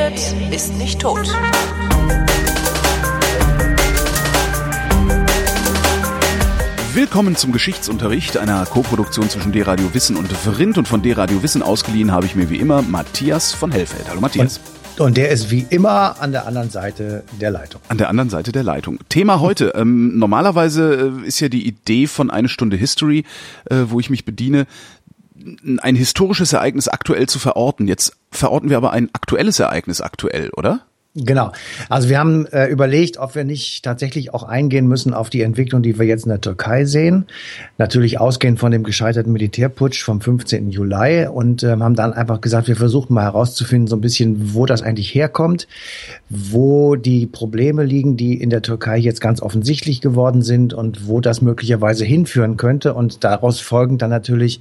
redet, ist nicht tot. Willkommen zum Geschichtsunterricht, einer Koproduktion zwischen D-Radio Wissen und Vrindt. Und von D-Radio Wissen ausgeliehen habe ich mir wie immer Matthias von Hellfeld. Hallo Matthias. Und, und, der ist wie immer an der anderen Seite der Leitung. An der anderen Seite der Leitung. Thema heute. Ähm, normalerweise äh, ist ja die Idee von eine Stunde History, äh, wo ich mich bediene, ein historisches Ereignis aktuell zu verorten. Jetzt verorten wir aber ein aktuelles Ereignis aktuell, oder? Genau. Also wir haben äh, überlegt, ob wir nicht tatsächlich auch eingehen müssen auf die Entwicklung, die wir jetzt in der Türkei sehen. Natürlich ausgehend von dem gescheiterten Militärputsch vom 15. Juli und äh, haben dann einfach gesagt, wir versuchen mal herauszufinden, so ein bisschen, wo das eigentlich herkommt, wo die Probleme liegen, die in der Türkei jetzt ganz offensichtlich geworden sind und wo das möglicherweise hinführen könnte. Und daraus folgen dann natürlich,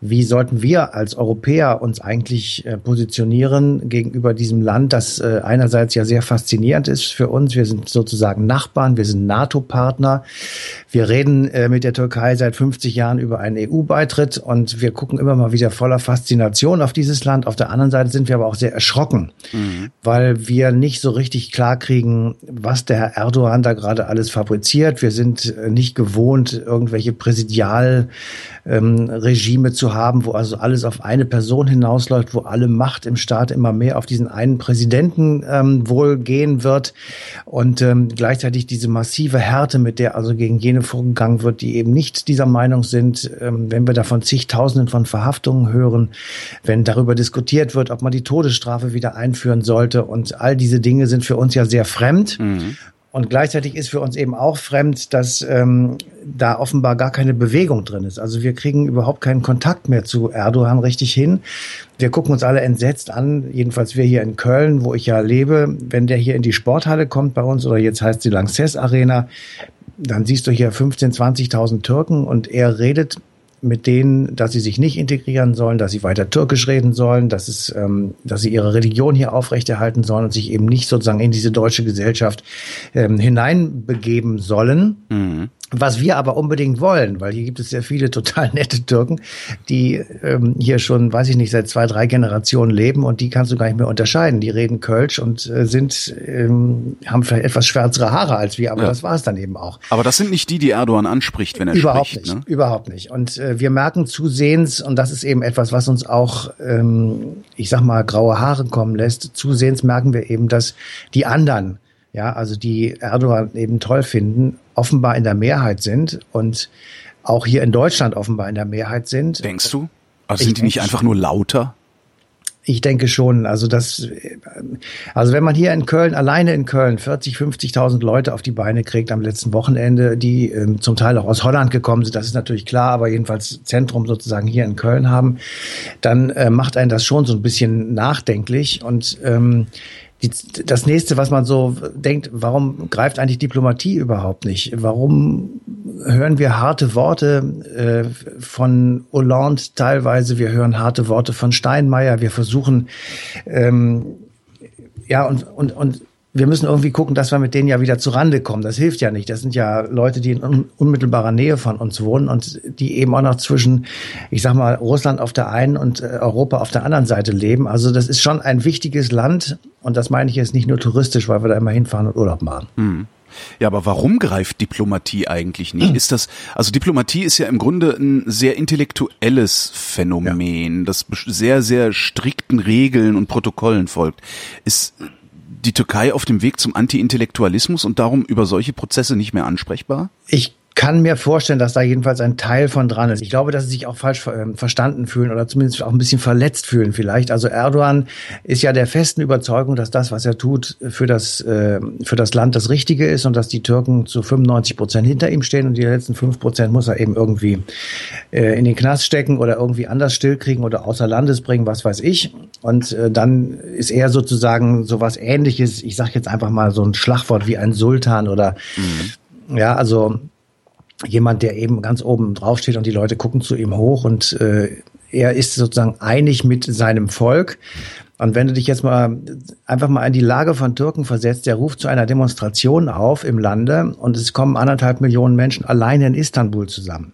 wie sollten wir als Europäer uns eigentlich äh, positionieren gegenüber diesem Land, das äh, einerseits ja sehr faszinierend ist für uns. Wir sind sozusagen Nachbarn, wir sind NATO-Partner. Wir reden äh, mit der Türkei seit 50 Jahren über einen EU-Beitritt und wir gucken immer mal wieder voller Faszination auf dieses Land. Auf der anderen Seite sind wir aber auch sehr erschrocken, mhm. weil wir nicht so richtig klar kriegen, was der Herr Erdogan da gerade alles fabriziert. Wir sind nicht gewohnt, irgendwelche Präsidial ähm, Regime zu haben, wo also alles auf eine Person hinausläuft, wo alle Macht im Staat immer mehr auf diesen einen Präsidenten ähm, wohl gehen wird und ähm, gleichzeitig diese massive Härte, mit der also gegen jene vorgegangen wird, die eben nicht dieser Meinung sind, ähm, wenn wir davon zigtausenden von Verhaftungen hören, wenn darüber diskutiert wird, ob man die Todesstrafe wieder einführen sollte und all diese Dinge sind für uns ja sehr fremd. Mhm. Und gleichzeitig ist für uns eben auch fremd, dass ähm, da offenbar gar keine Bewegung drin ist. Also wir kriegen überhaupt keinen Kontakt mehr zu Erdogan richtig hin. Wir gucken uns alle entsetzt an, jedenfalls wir hier in Köln, wo ich ja lebe. Wenn der hier in die Sporthalle kommt bei uns oder jetzt heißt sie Lanxess Arena, dann siehst du hier 15, 20.000 Türken und er redet mit denen, dass sie sich nicht integrieren sollen, dass sie weiter Türkisch reden sollen, dass es, ähm, dass sie ihre Religion hier aufrechterhalten sollen und sich eben nicht sozusagen in diese deutsche Gesellschaft ähm, hineinbegeben sollen. Mhm. Was wir aber unbedingt wollen, weil hier gibt es sehr viele total nette Türken, die ähm, hier schon, weiß ich nicht, seit zwei, drei Generationen leben und die kannst du gar nicht mehr unterscheiden. Die reden Kölsch und äh, sind, ähm, haben vielleicht etwas schwärzere Haare als wir, aber ja. das war es dann eben auch. Aber das sind nicht die, die Erdogan anspricht, wenn er überhaupt spricht. Nicht, ne? Überhaupt nicht. Und äh, wir merken zusehends, und das ist eben etwas, was uns auch, ähm, ich sag mal, graue Haare kommen lässt, zusehends merken wir eben, dass die anderen ja, also die Erdogan eben toll finden, offenbar in der Mehrheit sind und auch hier in Deutschland offenbar in der Mehrheit sind. Denkst du? Also sind die nicht einfach nur lauter? Ich denke schon. Also das, also wenn man hier in Köln, alleine in Köln, 40, 50.000 Leute auf die Beine kriegt am letzten Wochenende, die ähm, zum Teil auch aus Holland gekommen sind, das ist natürlich klar, aber jedenfalls Zentrum sozusagen hier in Köln haben, dann äh, macht einen das schon so ein bisschen nachdenklich und ähm, die, das nächste, was man so denkt, warum greift eigentlich Diplomatie überhaupt nicht? Warum hören wir harte Worte äh, von Hollande teilweise? Wir hören harte Worte von Steinmeier. Wir versuchen, ähm, ja, und, und, und wir müssen irgendwie gucken, dass wir mit denen ja wieder zu Rande kommen. Das hilft ja nicht. Das sind ja Leute, die in unmittelbarer Nähe von uns wohnen und die eben auch noch zwischen, ich sag mal, Russland auf der einen und äh, Europa auf der anderen Seite leben. Also das ist schon ein wichtiges Land und das meine ich jetzt nicht nur touristisch, weil wir da immer hinfahren und Urlaub machen. Hm. Ja, aber warum greift Diplomatie eigentlich nicht? Ist das, also Diplomatie ist ja im Grunde ein sehr intellektuelles Phänomen, ja. das sehr, sehr strikten Regeln und Protokollen folgt. Ist die Türkei auf dem Weg zum Anti-Intellektualismus und darum über solche Prozesse nicht mehr ansprechbar? Ich kann mir vorstellen, dass da jedenfalls ein Teil von dran ist. Ich glaube, dass sie sich auch falsch äh, verstanden fühlen oder zumindest auch ein bisschen verletzt fühlen vielleicht. Also Erdogan ist ja der festen Überzeugung, dass das, was er tut, für das, äh, für das Land das Richtige ist und dass die Türken zu 95 Prozent hinter ihm stehen und die letzten fünf Prozent muss er eben irgendwie äh, in den Knast stecken oder irgendwie anders stillkriegen oder außer Landes bringen, was weiß ich. Und äh, dann ist er sozusagen sowas ähnliches, ich sage jetzt einfach mal so ein Schlagwort wie ein Sultan oder mhm. ja, also jemand, der eben ganz oben drauf steht und die Leute gucken zu ihm hoch und äh, er ist sozusagen einig mit seinem Volk. Und wenn du dich jetzt mal einfach mal in die Lage von Türken versetzt, der ruft zu einer Demonstration auf im Lande und es kommen anderthalb Millionen Menschen alleine in Istanbul zusammen.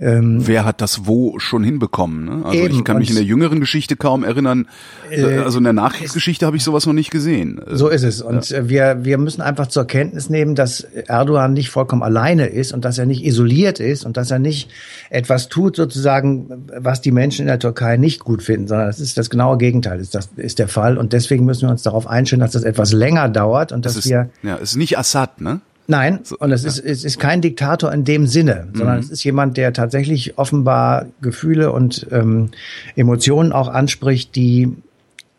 Ähm, wer hat das wo schon hinbekommen? Ne? Also eben, ich kann mich in der jüngeren Geschichte kaum erinnern. Äh, also in der Nachkriegsgeschichte habe ich sowas noch nicht gesehen. So ist es. Und ja. wir wir müssen einfach zur Kenntnis nehmen, dass Erdogan nicht vollkommen alleine ist und dass er nicht isoliert ist und dass er nicht etwas tut sozusagen, was die Menschen in der Türkei nicht gut finden, sondern das ist das genaue Gegenteil. Ist das ist der Fall und deswegen müssen wir uns darauf einstellen, dass das etwas länger dauert und dass ist, wir ja, es ist nicht Assad, ne? Nein, so, und es, ja. ist, es ist kein Diktator in dem Sinne, sondern mhm. es ist jemand, der tatsächlich offenbar Gefühle und ähm, Emotionen auch anspricht, die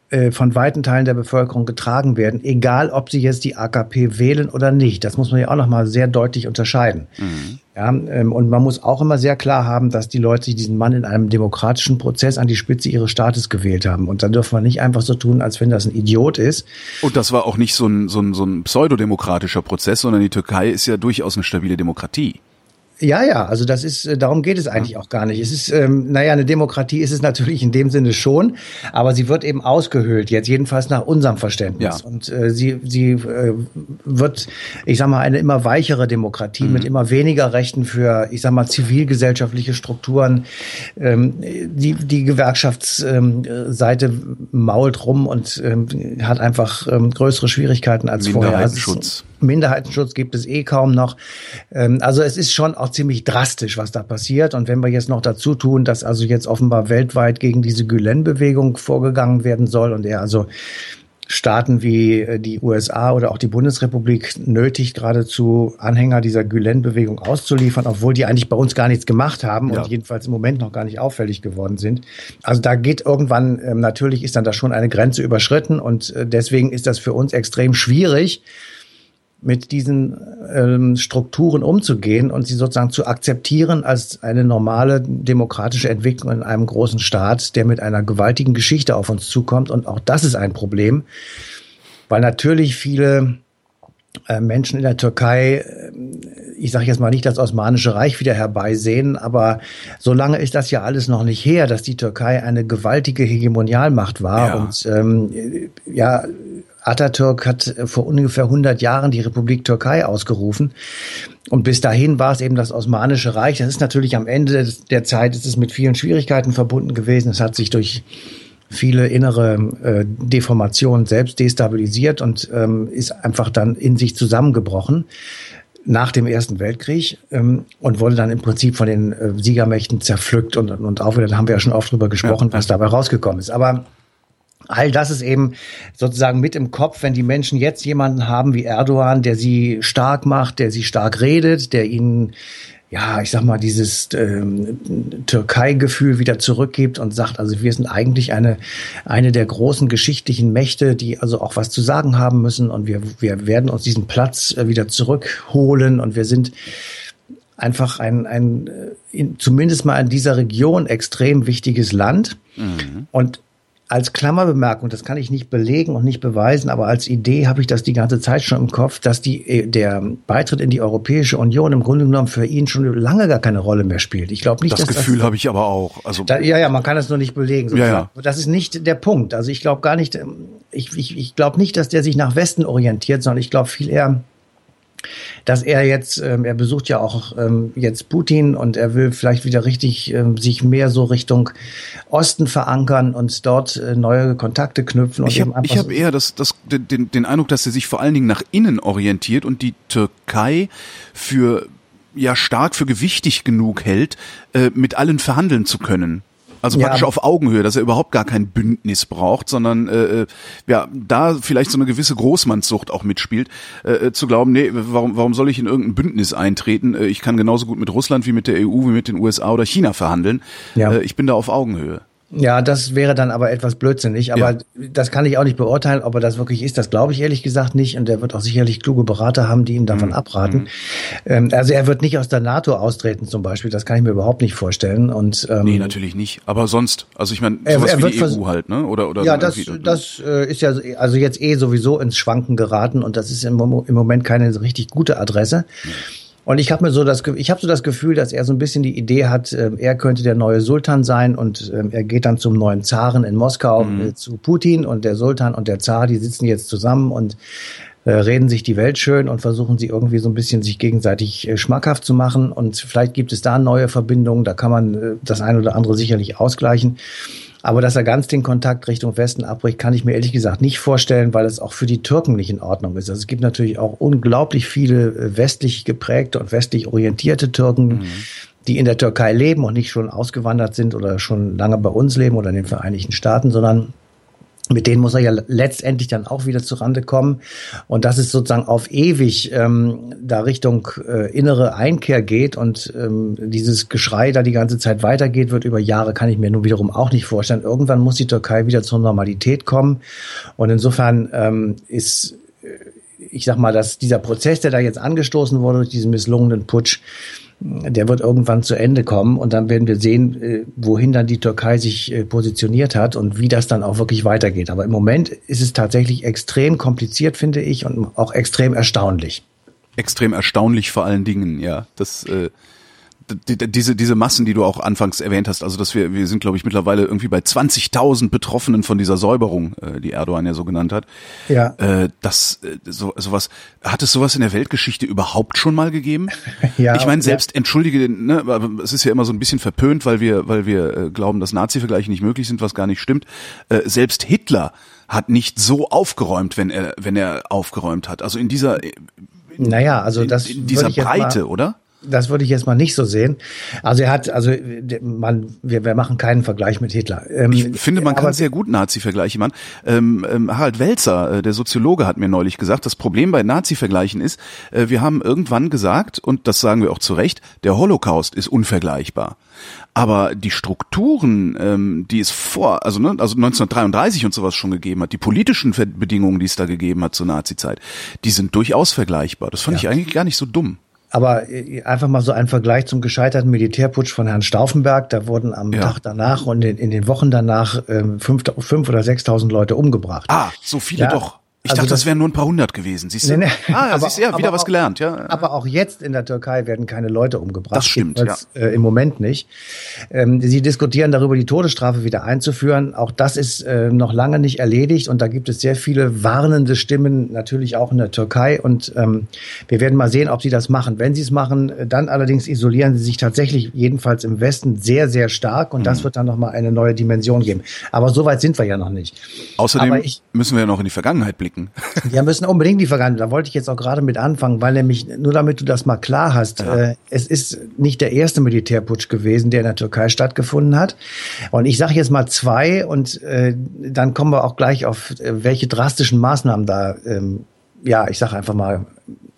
äh, von weiten Teilen der Bevölkerung getragen werden, egal ob sie jetzt die AKP wählen oder nicht. Das muss man ja auch nochmal sehr deutlich unterscheiden. Mhm. Ja, ähm, und man muss auch immer sehr klar haben, dass die Leute diesen Mann in einem demokratischen Prozess an die Spitze ihres Staates gewählt haben. Und dann dürfen wir nicht einfach so tun, als wenn das ein Idiot ist. Und das war auch nicht so ein, so ein, so ein pseudodemokratischer Prozess, sondern die Türkei ist ja durchaus eine stabile Demokratie. Ja, ja, also das ist, äh, darum geht es eigentlich auch gar nicht. Es ist, ähm, naja, eine Demokratie ist es natürlich in dem Sinne schon, aber sie wird eben ausgehöhlt, jetzt jedenfalls nach unserem Verständnis. Ja. Und äh, sie, sie äh, wird, ich sag mal, eine immer weichere Demokratie mhm. mit immer weniger Rechten für, ich sag mal, zivilgesellschaftliche Strukturen. Ähm, die, die Gewerkschaftsseite ähm, mault rum und ähm, hat einfach ähm, größere Schwierigkeiten als vorher. Minderheitenschutz. Minderheitenschutz gibt es eh kaum noch. Ähm, also es ist schon auch auch ziemlich drastisch, was da passiert. Und wenn wir jetzt noch dazu tun, dass also jetzt offenbar weltweit gegen diese Gülen-Bewegung vorgegangen werden soll und er also Staaten wie äh, die USA oder auch die Bundesrepublik nötigt, geradezu Anhänger dieser Gülen-Bewegung auszuliefern, obwohl die eigentlich bei uns gar nichts gemacht haben ja. und jedenfalls im Moment noch gar nicht auffällig geworden sind. Also da geht irgendwann, ähm, natürlich ist dann da schon eine Grenze überschritten und äh, deswegen ist das für uns extrem schwierig, mit diesen ähm, Strukturen umzugehen und sie sozusagen zu akzeptieren als eine normale demokratische Entwicklung in einem großen Staat, der mit einer gewaltigen Geschichte auf uns zukommt. Und auch das ist ein Problem, weil natürlich viele äh, Menschen in der Türkei, äh, ich sage jetzt mal nicht das Osmanische Reich wieder herbeisehen, aber solange ist das ja alles noch nicht her, dass die Türkei eine gewaltige Hegemonialmacht war ja. und ähm, ja Atatürk hat vor ungefähr 100 Jahren die Republik Türkei ausgerufen. Und bis dahin war es eben das Osmanische Reich. Das ist natürlich am Ende der Zeit, ist es mit vielen Schwierigkeiten verbunden gewesen. Es hat sich durch viele innere äh, Deformationen selbst destabilisiert und ähm, ist einfach dann in sich zusammengebrochen nach dem Ersten Weltkrieg ähm, und wurde dann im Prinzip von den äh, Siegermächten zerpflückt und, und auch wieder, da haben wir ja schon oft drüber gesprochen, ja. was dabei rausgekommen ist. Aber All das ist eben sozusagen mit im Kopf, wenn die Menschen jetzt jemanden haben wie Erdogan, der sie stark macht, der sie stark redet, der ihnen ja, ich sag mal, dieses ähm, Türkei-Gefühl wieder zurückgibt und sagt, also wir sind eigentlich eine, eine der großen geschichtlichen Mächte, die also auch was zu sagen haben müssen und wir, wir werden uns diesen Platz äh, wieder zurückholen und wir sind einfach ein, ein äh, in, zumindest mal in dieser Region extrem wichtiges Land. Mhm. Und als Klammerbemerkung, das kann ich nicht belegen und nicht beweisen, aber als Idee habe ich das die ganze Zeit schon im Kopf, dass die, äh, der Beitritt in die Europäische Union im Grunde genommen für ihn schon lange gar keine Rolle mehr spielt. Ich glaube nicht, das dass Gefühl das, habe ich aber auch. Also da, ja, ja, man kann es nur nicht belegen. Ja, ja. Das ist nicht der Punkt. Also ich glaube gar nicht, ähm, ich, ich, ich glaube nicht, dass der sich nach Westen orientiert, sondern ich glaube viel eher, dass er jetzt, ähm, er besucht ja auch ähm, jetzt Putin und er will vielleicht wieder richtig ähm, sich mehr so Richtung Osten verankern und dort äh, neue Kontakte knüpfen. Und ich habe hab eher das, das, den, den Eindruck, dass er sich vor allen Dingen nach innen orientiert und die Türkei für ja stark für gewichtig genug hält, äh, mit allen verhandeln zu können. Also praktisch ja. auf Augenhöhe, dass er überhaupt gar kein Bündnis braucht, sondern äh, äh, ja, da vielleicht so eine gewisse Großmannssucht auch mitspielt, äh, äh, zu glauben, nee, warum, warum soll ich in irgendein Bündnis eintreten? Äh, ich kann genauso gut mit Russland wie mit der EU, wie mit den USA oder China verhandeln. Ja. Äh, ich bin da auf Augenhöhe. Ja, das wäre dann aber etwas blödsinnig. Aber ja. das kann ich auch nicht beurteilen, ob er das wirklich ist. Das glaube ich ehrlich gesagt nicht. Und er wird auch sicherlich kluge Berater haben, die ihm davon mhm. abraten. Mhm. Ähm, also er wird nicht aus der NATO austreten zum Beispiel. Das kann ich mir überhaupt nicht vorstellen. Und ähm, nee, natürlich nicht. Aber sonst, also ich meine, sowas er, er wie die EU halt, ne? Oder oder ja, das das äh, ist ja also jetzt eh sowieso ins Schwanken geraten und das ist im, im Moment keine richtig gute Adresse. Mhm. Und ich habe mir so das, ich habe so das Gefühl, dass er so ein bisschen die Idee hat, äh, er könnte der neue Sultan sein und äh, er geht dann zum neuen Zaren in Moskau mhm. äh, zu Putin und der Sultan und der Zar, die sitzen jetzt zusammen und äh, reden sich die Welt schön und versuchen sie irgendwie so ein bisschen sich gegenseitig äh, schmackhaft zu machen. Und vielleicht gibt es da neue Verbindungen, da kann man das eine oder andere sicherlich ausgleichen. Aber dass er ganz den Kontakt Richtung Westen abbricht, kann ich mir ehrlich gesagt nicht vorstellen, weil es auch für die Türken nicht in Ordnung ist. Also es gibt natürlich auch unglaublich viele äh, westlich geprägte und westlich orientierte Türken, mhm. die in der Türkei leben und nicht schon ausgewandert sind oder schon lange bei uns leben oder in den Vereinigten Staaten, sondern mit denen muss er ja letztendlich dann auch wieder zurande kommen. Und dass es sozusagen auf ewig ähm, da Richtung äh, innere Einkehr geht und ähm, dieses Geschrei da die ganze Zeit weitergeht, wird über Jahre, kann ich mir nun wiederum auch nicht vorstellen. Irgendwann muss die Türkei wieder zur Normalität kommen. Und insofern ähm, ist, ich sag mal, dass dieser Prozess, der da jetzt angestoßen wurde durch diesen misslungenen Putsch, der wird irgendwann zu Ende kommen und dann werden wir sehen, äh, wohin dann die Türkei sich äh, positioniert hat und wie das dann auch wirklich weitergeht. Aber im Moment ist es tatsächlich extrem kompliziert, finde ich, und auch extrem erstaunlich. Extrem erstaunlich vor allen Dingen, ja. Das äh, diese, diese Massen, die du auch anfangs erwähnt hast, also dass wir, wir sind, glaube ich, mittlerweile irgendwie bei 20.000 Betroffenen von dieser Säuberung, äh, die Erdogan ja so genannt hat. Ja. Äh, das, äh, so, sowas, hat es sowas in der Weltgeschichte überhaupt schon mal gegeben? ja. Ich meine, selbst, ja. entschuldige, ne, es ist ja immer so ein bisschen verpönt, weil wir, weil wir äh, glauben, dass Nazi-Vergleiche nicht möglich sind, was gar nicht stimmt. Äh, selbst Hitler hat nicht so aufgeräumt, wenn er, wenn er aufgeräumt hat. Also in dieser, in, naja, also das in, in dieser Breite, oder? Das würde ich jetzt mal nicht so sehen. Also er hat, also man, wir, wir machen keinen Vergleich mit Hitler. Ähm, ich finde, man kann sehr gut Nazi-Vergleiche machen. Ähm, ähm, Harald Welzer, äh, der Soziologe, hat mir neulich gesagt, das Problem bei Nazi-Vergleichen ist, äh, wir haben irgendwann gesagt, und das sagen wir auch zu Recht, der Holocaust ist unvergleichbar. Aber die Strukturen, ähm, die es vor, also, ne, also 1933 und sowas schon gegeben hat, die politischen Bedingungen, die es da gegeben hat zur Nazi-Zeit, die sind durchaus vergleichbar. Das fand ja. ich eigentlich gar nicht so dumm. Aber äh, einfach mal so ein Vergleich zum gescheiterten Militärputsch von Herrn Stauffenberg. Da wurden am ja. Tag danach und in, in, den Wochen danach ähm, fünf, fünf oder sechstausend Leute umgebracht. Ah, so viele ja, doch. Ich also dachte, das, das wären nur ein paar hundert gewesen. Siehst du? Nee, nee. Ah, aber, siehst du, ja, wieder was gelernt, ja. Aber auch jetzt in der Türkei werden keine Leute umgebracht. Das stimmt, ja. Äh, Im Moment nicht. Ähm, sie diskutieren darüber, die Todesstrafe wieder einzuführen. Auch das ist äh, noch lange nicht erledigt und da gibt es sehr viele warnende Stimmen, natürlich auch in der Türkei. Und ähm, wir werden mal sehen, ob sie das machen. Wenn sie es machen, dann allerdings isolieren sie sich tatsächlich, jedenfalls im Westen, sehr, sehr stark und mhm. das wird dann nochmal eine neue Dimension geben. Aber so weit sind wir ja noch nicht. Außerdem ich, müssen wir ja noch in die Vergangenheit blicken blicken. Wir müssen unbedingt die Vergangenheit. Da wollte ich jetzt auch gerade mit anfangen, weil nämlich, nur damit du das mal klar hast, ja. äh, es ist nicht der erste Militärputsch gewesen, der in der Türkei stattgefunden hat. Und ich sage jetzt mal zwei und äh, dann kommen wir auch gleich auf, äh, welche drastischen Maßnahmen da, ähm, ja, ich sage einfach mal,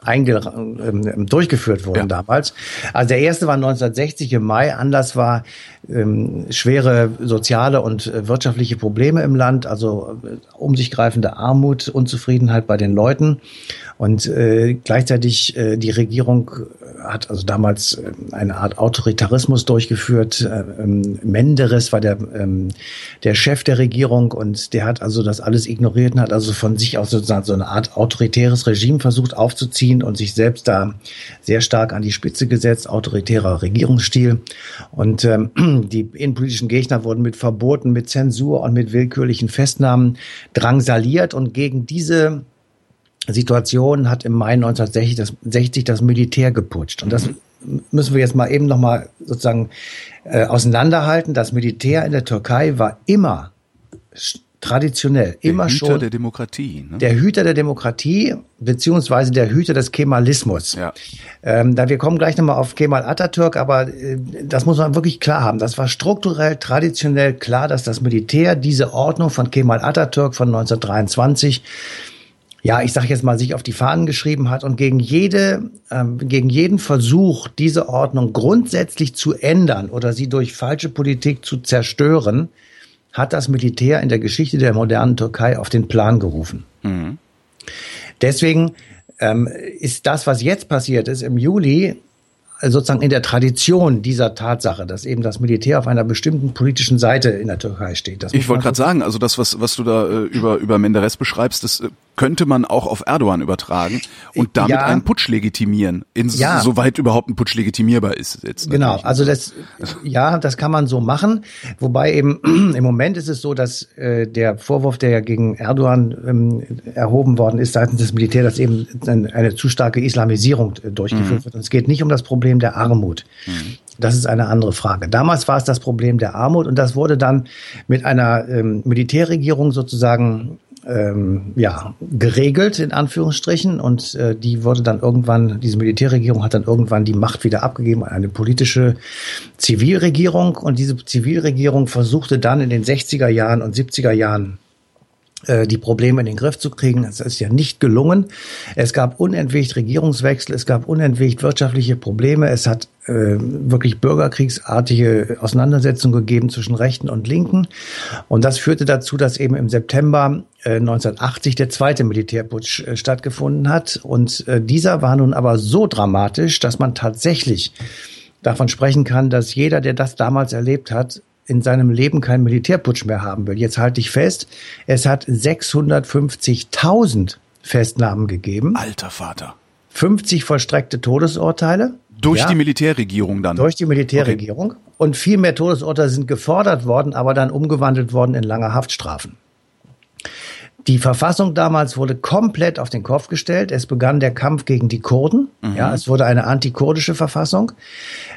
ähm, durchgeführt wurden ja. damals. Also der erste war 1960 im Mai. Anlass war ähm, schwere soziale und äh, wirtschaftliche Probleme im Land, also äh, um sich greifende Armut, Unzufriedenheit bei den Leuten. Und äh, gleichzeitig äh, die Regierung hat also damals äh, eine Art Autoritarismus durchgeführt. Äh, ähm, Menderes war der, ähm, der Chef der Regierung und der hat also das alles ignoriert und hat also von sich aus sozusagen so eine Art autoritäres Regime versucht aufzuziehen und sich selbst da sehr stark an die Spitze gesetzt, autoritärer Regierungsstil. Und ähm, die innenpolitischen Gegner wurden mit Verboten, mit Zensur und mit willkürlichen Festnahmen drangsaliert und gegen diese Situation hat im Mai 1960 das, 60 das Militär geputscht. Und das müssen wir jetzt mal eben nochmal sozusagen äh, auseinanderhalten. Das Militär in der Türkei war immer traditionell, der immer schon. Der Hüter der Demokratie. Ne? Der Hüter der Demokratie, beziehungsweise der Hüter des Kemalismus. Ja. Ähm, da wir kommen gleich nochmal auf Kemal Atatürk, aber äh, das muss man wirklich klar haben. Das war strukturell, traditionell klar, dass das Militär diese Ordnung von Kemal Atatürk von 1923 ja, ich sage jetzt mal, sich auf die Fahnen geschrieben hat und gegen jede, ähm, gegen jeden Versuch, diese Ordnung grundsätzlich zu ändern oder sie durch falsche Politik zu zerstören, hat das Militär in der Geschichte der modernen Türkei auf den Plan gerufen. Mhm. Deswegen ähm, ist das, was jetzt passiert ist im Juli, sozusagen in der Tradition dieser Tatsache, dass eben das Militär auf einer bestimmten politischen Seite in der Türkei steht. ich wollte gerade sagen, also das, was, was du da äh, über, über Menderes beschreibst, das äh, könnte man auch auf Erdogan übertragen und damit ja. einen Putsch legitimieren, insoweit ja. überhaupt ein Putsch legitimierbar ist. Jetzt genau, also das, ja, das kann man so machen, wobei eben im Moment ist es so, dass äh, der Vorwurf, der ja gegen Erdogan ähm, erhoben worden ist seitens des Militärs, dass eben eine zu starke Islamisierung äh, durchgeführt mhm. wird. Und es geht nicht um das Problem der Armut. Mhm. Das ist eine andere Frage. Damals war es das Problem der Armut und das wurde dann mit einer ähm, Militärregierung sozusagen ähm, ja, geregelt, in Anführungsstrichen. Und äh, die wurde dann irgendwann, diese Militärregierung hat dann irgendwann die Macht wieder abgegeben an eine politische Zivilregierung. Und diese Zivilregierung versuchte dann in den 60er Jahren und 70er Jahren die Probleme in den Griff zu kriegen. Das ist ja nicht gelungen. Es gab unentwegt Regierungswechsel, es gab unentwegt wirtschaftliche Probleme, es hat äh, wirklich bürgerkriegsartige Auseinandersetzungen gegeben zwischen Rechten und Linken. Und das führte dazu, dass eben im September äh, 1980 der zweite Militärputsch äh, stattgefunden hat. Und äh, dieser war nun aber so dramatisch, dass man tatsächlich davon sprechen kann, dass jeder, der das damals erlebt hat, in seinem Leben keinen Militärputsch mehr haben will. Jetzt halte ich fest, es hat 650.000 Festnahmen gegeben. Alter Vater. 50 vollstreckte Todesurteile. Durch ja, die Militärregierung dann? Durch die Militärregierung. Okay. Und viel mehr Todesurteile sind gefordert worden, aber dann umgewandelt worden in lange Haftstrafen. Die Verfassung damals wurde komplett auf den Kopf gestellt. Es begann der Kampf gegen die Kurden. Mhm. Ja, es wurde eine antikurdische Verfassung.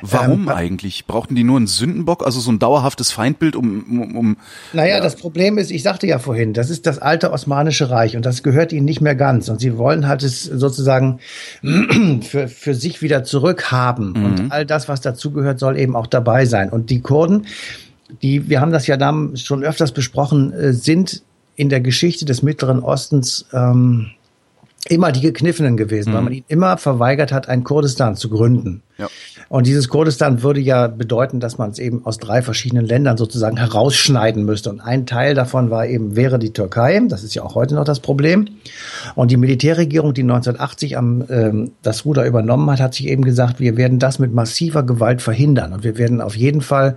Warum ähm, eigentlich? Brauchten die nur einen Sündenbock, also so ein dauerhaftes Feindbild, um, um, um Naja, ja. das Problem ist, ich sagte ja vorhin, das ist das alte Osmanische Reich und das gehört ihnen nicht mehr ganz. Und sie wollen halt es sozusagen für, für sich wieder zurückhaben. Mhm. Und all das, was dazugehört, soll eben auch dabei sein. Und die Kurden, die, wir haben das ja da schon öfters besprochen, äh, sind in der Geschichte des Mittleren Ostens ähm, immer die Gekniffenen gewesen, mhm. weil man ihnen immer verweigert hat, ein Kurdistan zu gründen. Ja. Und dieses Kurdistan würde ja bedeuten, dass man es eben aus drei verschiedenen Ländern sozusagen herausschneiden müsste. Und ein Teil davon war eben, wäre die Türkei. Das ist ja auch heute noch das Problem. Und die Militärregierung, die 1980 am, ähm, das Ruder übernommen hat, hat sich eben gesagt, wir werden das mit massiver Gewalt verhindern. Und wir werden auf jeden Fall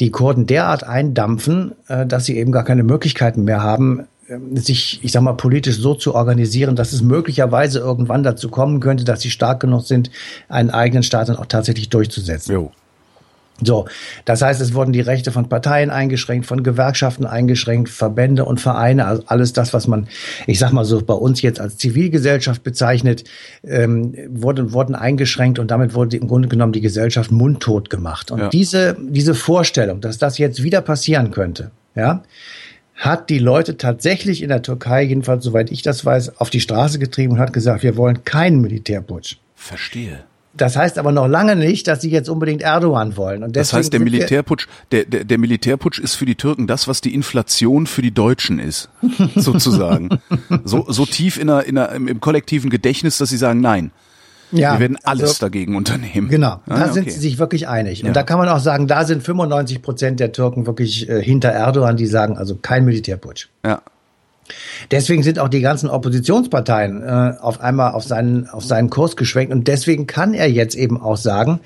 die Kurden derart eindampfen, äh, dass sie eben gar keine Möglichkeiten mehr haben, ähm, sich, ich sag mal, politisch so zu organisieren, dass es möglicherweise irgendwann dazu kommen könnte, dass sie stark genug sind, einen eigenen Staat dann auch tatsächlich durchzusetzen. Jo. So, das heißt, es wurden die Rechte von Parteien eingeschränkt, von Gewerkschaften eingeschränkt, Verbände und Vereine, also alles das, was man, ich sag mal so, bei uns jetzt als Zivilgesellschaft bezeichnet, ähm, wurden, wurden eingeschränkt und damit wurde im Grunde genommen die Gesellschaft mundtot gemacht. Und ja. diese, diese Vorstellung, dass das jetzt wieder passieren könnte, ja, hat die Leute tatsächlich in der Türkei, jedenfalls soweit ich das weiß, auf die Straße getrieben und hat gesagt, wir wollen keinen Militärputsch. Verstehe. Das heißt aber noch lange nicht, dass sie jetzt unbedingt Erdogan wollen. Und das heißt, der Militärputsch, der, der, der Militärputsch ist für die Türken das, was die Inflation für die Deutschen ist, sozusagen. so, so tief in der, in der, im, im kollektiven Gedächtnis, dass sie sagen, nein. Ja, wir werden alles also, dagegen unternehmen. Genau, ah, da okay. sind sie sich wirklich einig. Und ja. da kann man auch sagen, da sind 95 Prozent der Türken wirklich äh, hinter Erdogan, die sagen, also kein Militärputsch. Ja. Deswegen sind auch die ganzen Oppositionsparteien äh, auf einmal auf seinen, auf seinen Kurs geschwenkt. Und deswegen kann er jetzt eben auch sagen,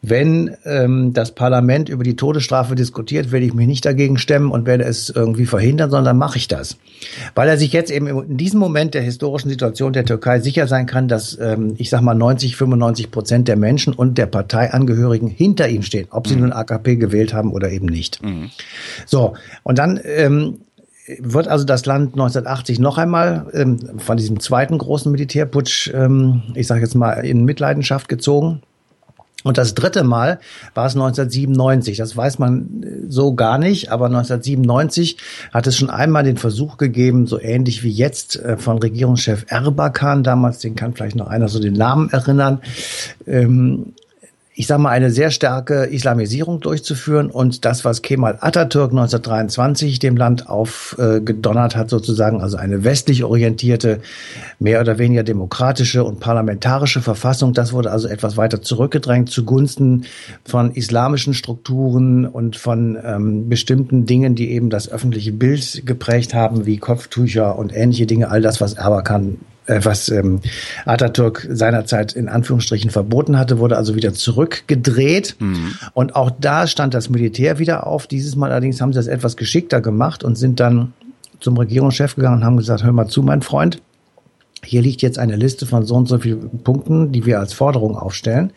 wenn ähm, das Parlament über die Todesstrafe diskutiert, werde ich mich nicht dagegen stemmen und werde es irgendwie verhindern, sondern mache ich das. Weil er sich jetzt eben in diesem Moment der historischen Situation der Türkei sicher sein kann, dass, ähm, ich sag mal, 90, 95 Prozent der Menschen und der Parteiangehörigen hinter ihm stehen, ob sie mhm. nun AKP gewählt haben oder eben nicht. Mhm. So, und dann ähm, wird also das Land 1980 noch einmal ähm, von diesem zweiten großen Militärputsch, ähm, ich sage jetzt mal, in Mitleidenschaft gezogen. Und das dritte Mal war es 1997. Das weiß man äh, so gar nicht, aber 1997 hat es schon einmal den Versuch gegeben, so ähnlich wie jetzt äh, von Regierungschef Erbakan, damals, den kann vielleicht noch einer so den Namen erinnern, ähm, ich sage mal, eine sehr starke Islamisierung durchzuführen und das, was Kemal Atatürk 1923 dem Land aufgedonnert hat, sozusagen, also eine westlich orientierte, mehr oder weniger demokratische und parlamentarische Verfassung, das wurde also etwas weiter zurückgedrängt zugunsten von islamischen Strukturen und von ähm, bestimmten Dingen, die eben das öffentliche Bild geprägt haben, wie Kopftücher und ähnliche Dinge, all das, was Erbakan was ähm, Atatürk seinerzeit in Anführungsstrichen verboten hatte, wurde also wieder zurückgedreht. Mhm. Und auch da stand das Militär wieder auf. Dieses Mal allerdings haben sie das etwas geschickter gemacht und sind dann zum Regierungschef gegangen und haben gesagt, hör mal zu, mein Freund. Hier liegt jetzt eine Liste von so und so vielen Punkten, die wir als Forderung aufstellen.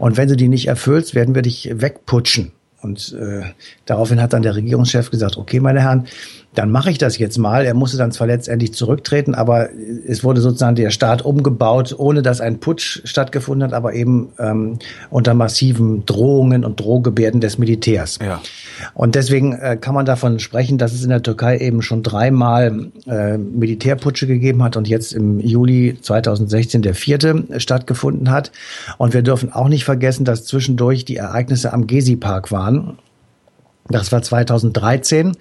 Und wenn du die nicht erfüllst, werden wir dich wegputschen. Und äh, daraufhin hat dann der Regierungschef gesagt, okay, meine Herren, dann mache ich das jetzt mal. Er musste dann zwar letztendlich zurücktreten, aber es wurde sozusagen der Staat umgebaut, ohne dass ein Putsch stattgefunden hat, aber eben ähm, unter massiven Drohungen und Drohgebärden des Militärs. Ja. Und deswegen äh, kann man davon sprechen, dass es in der Türkei eben schon dreimal äh, Militärputsche gegeben hat und jetzt im Juli 2016 der vierte stattgefunden hat. Und wir dürfen auch nicht vergessen, dass zwischendurch die Ereignisse am Gezi-Park waren das war 2013.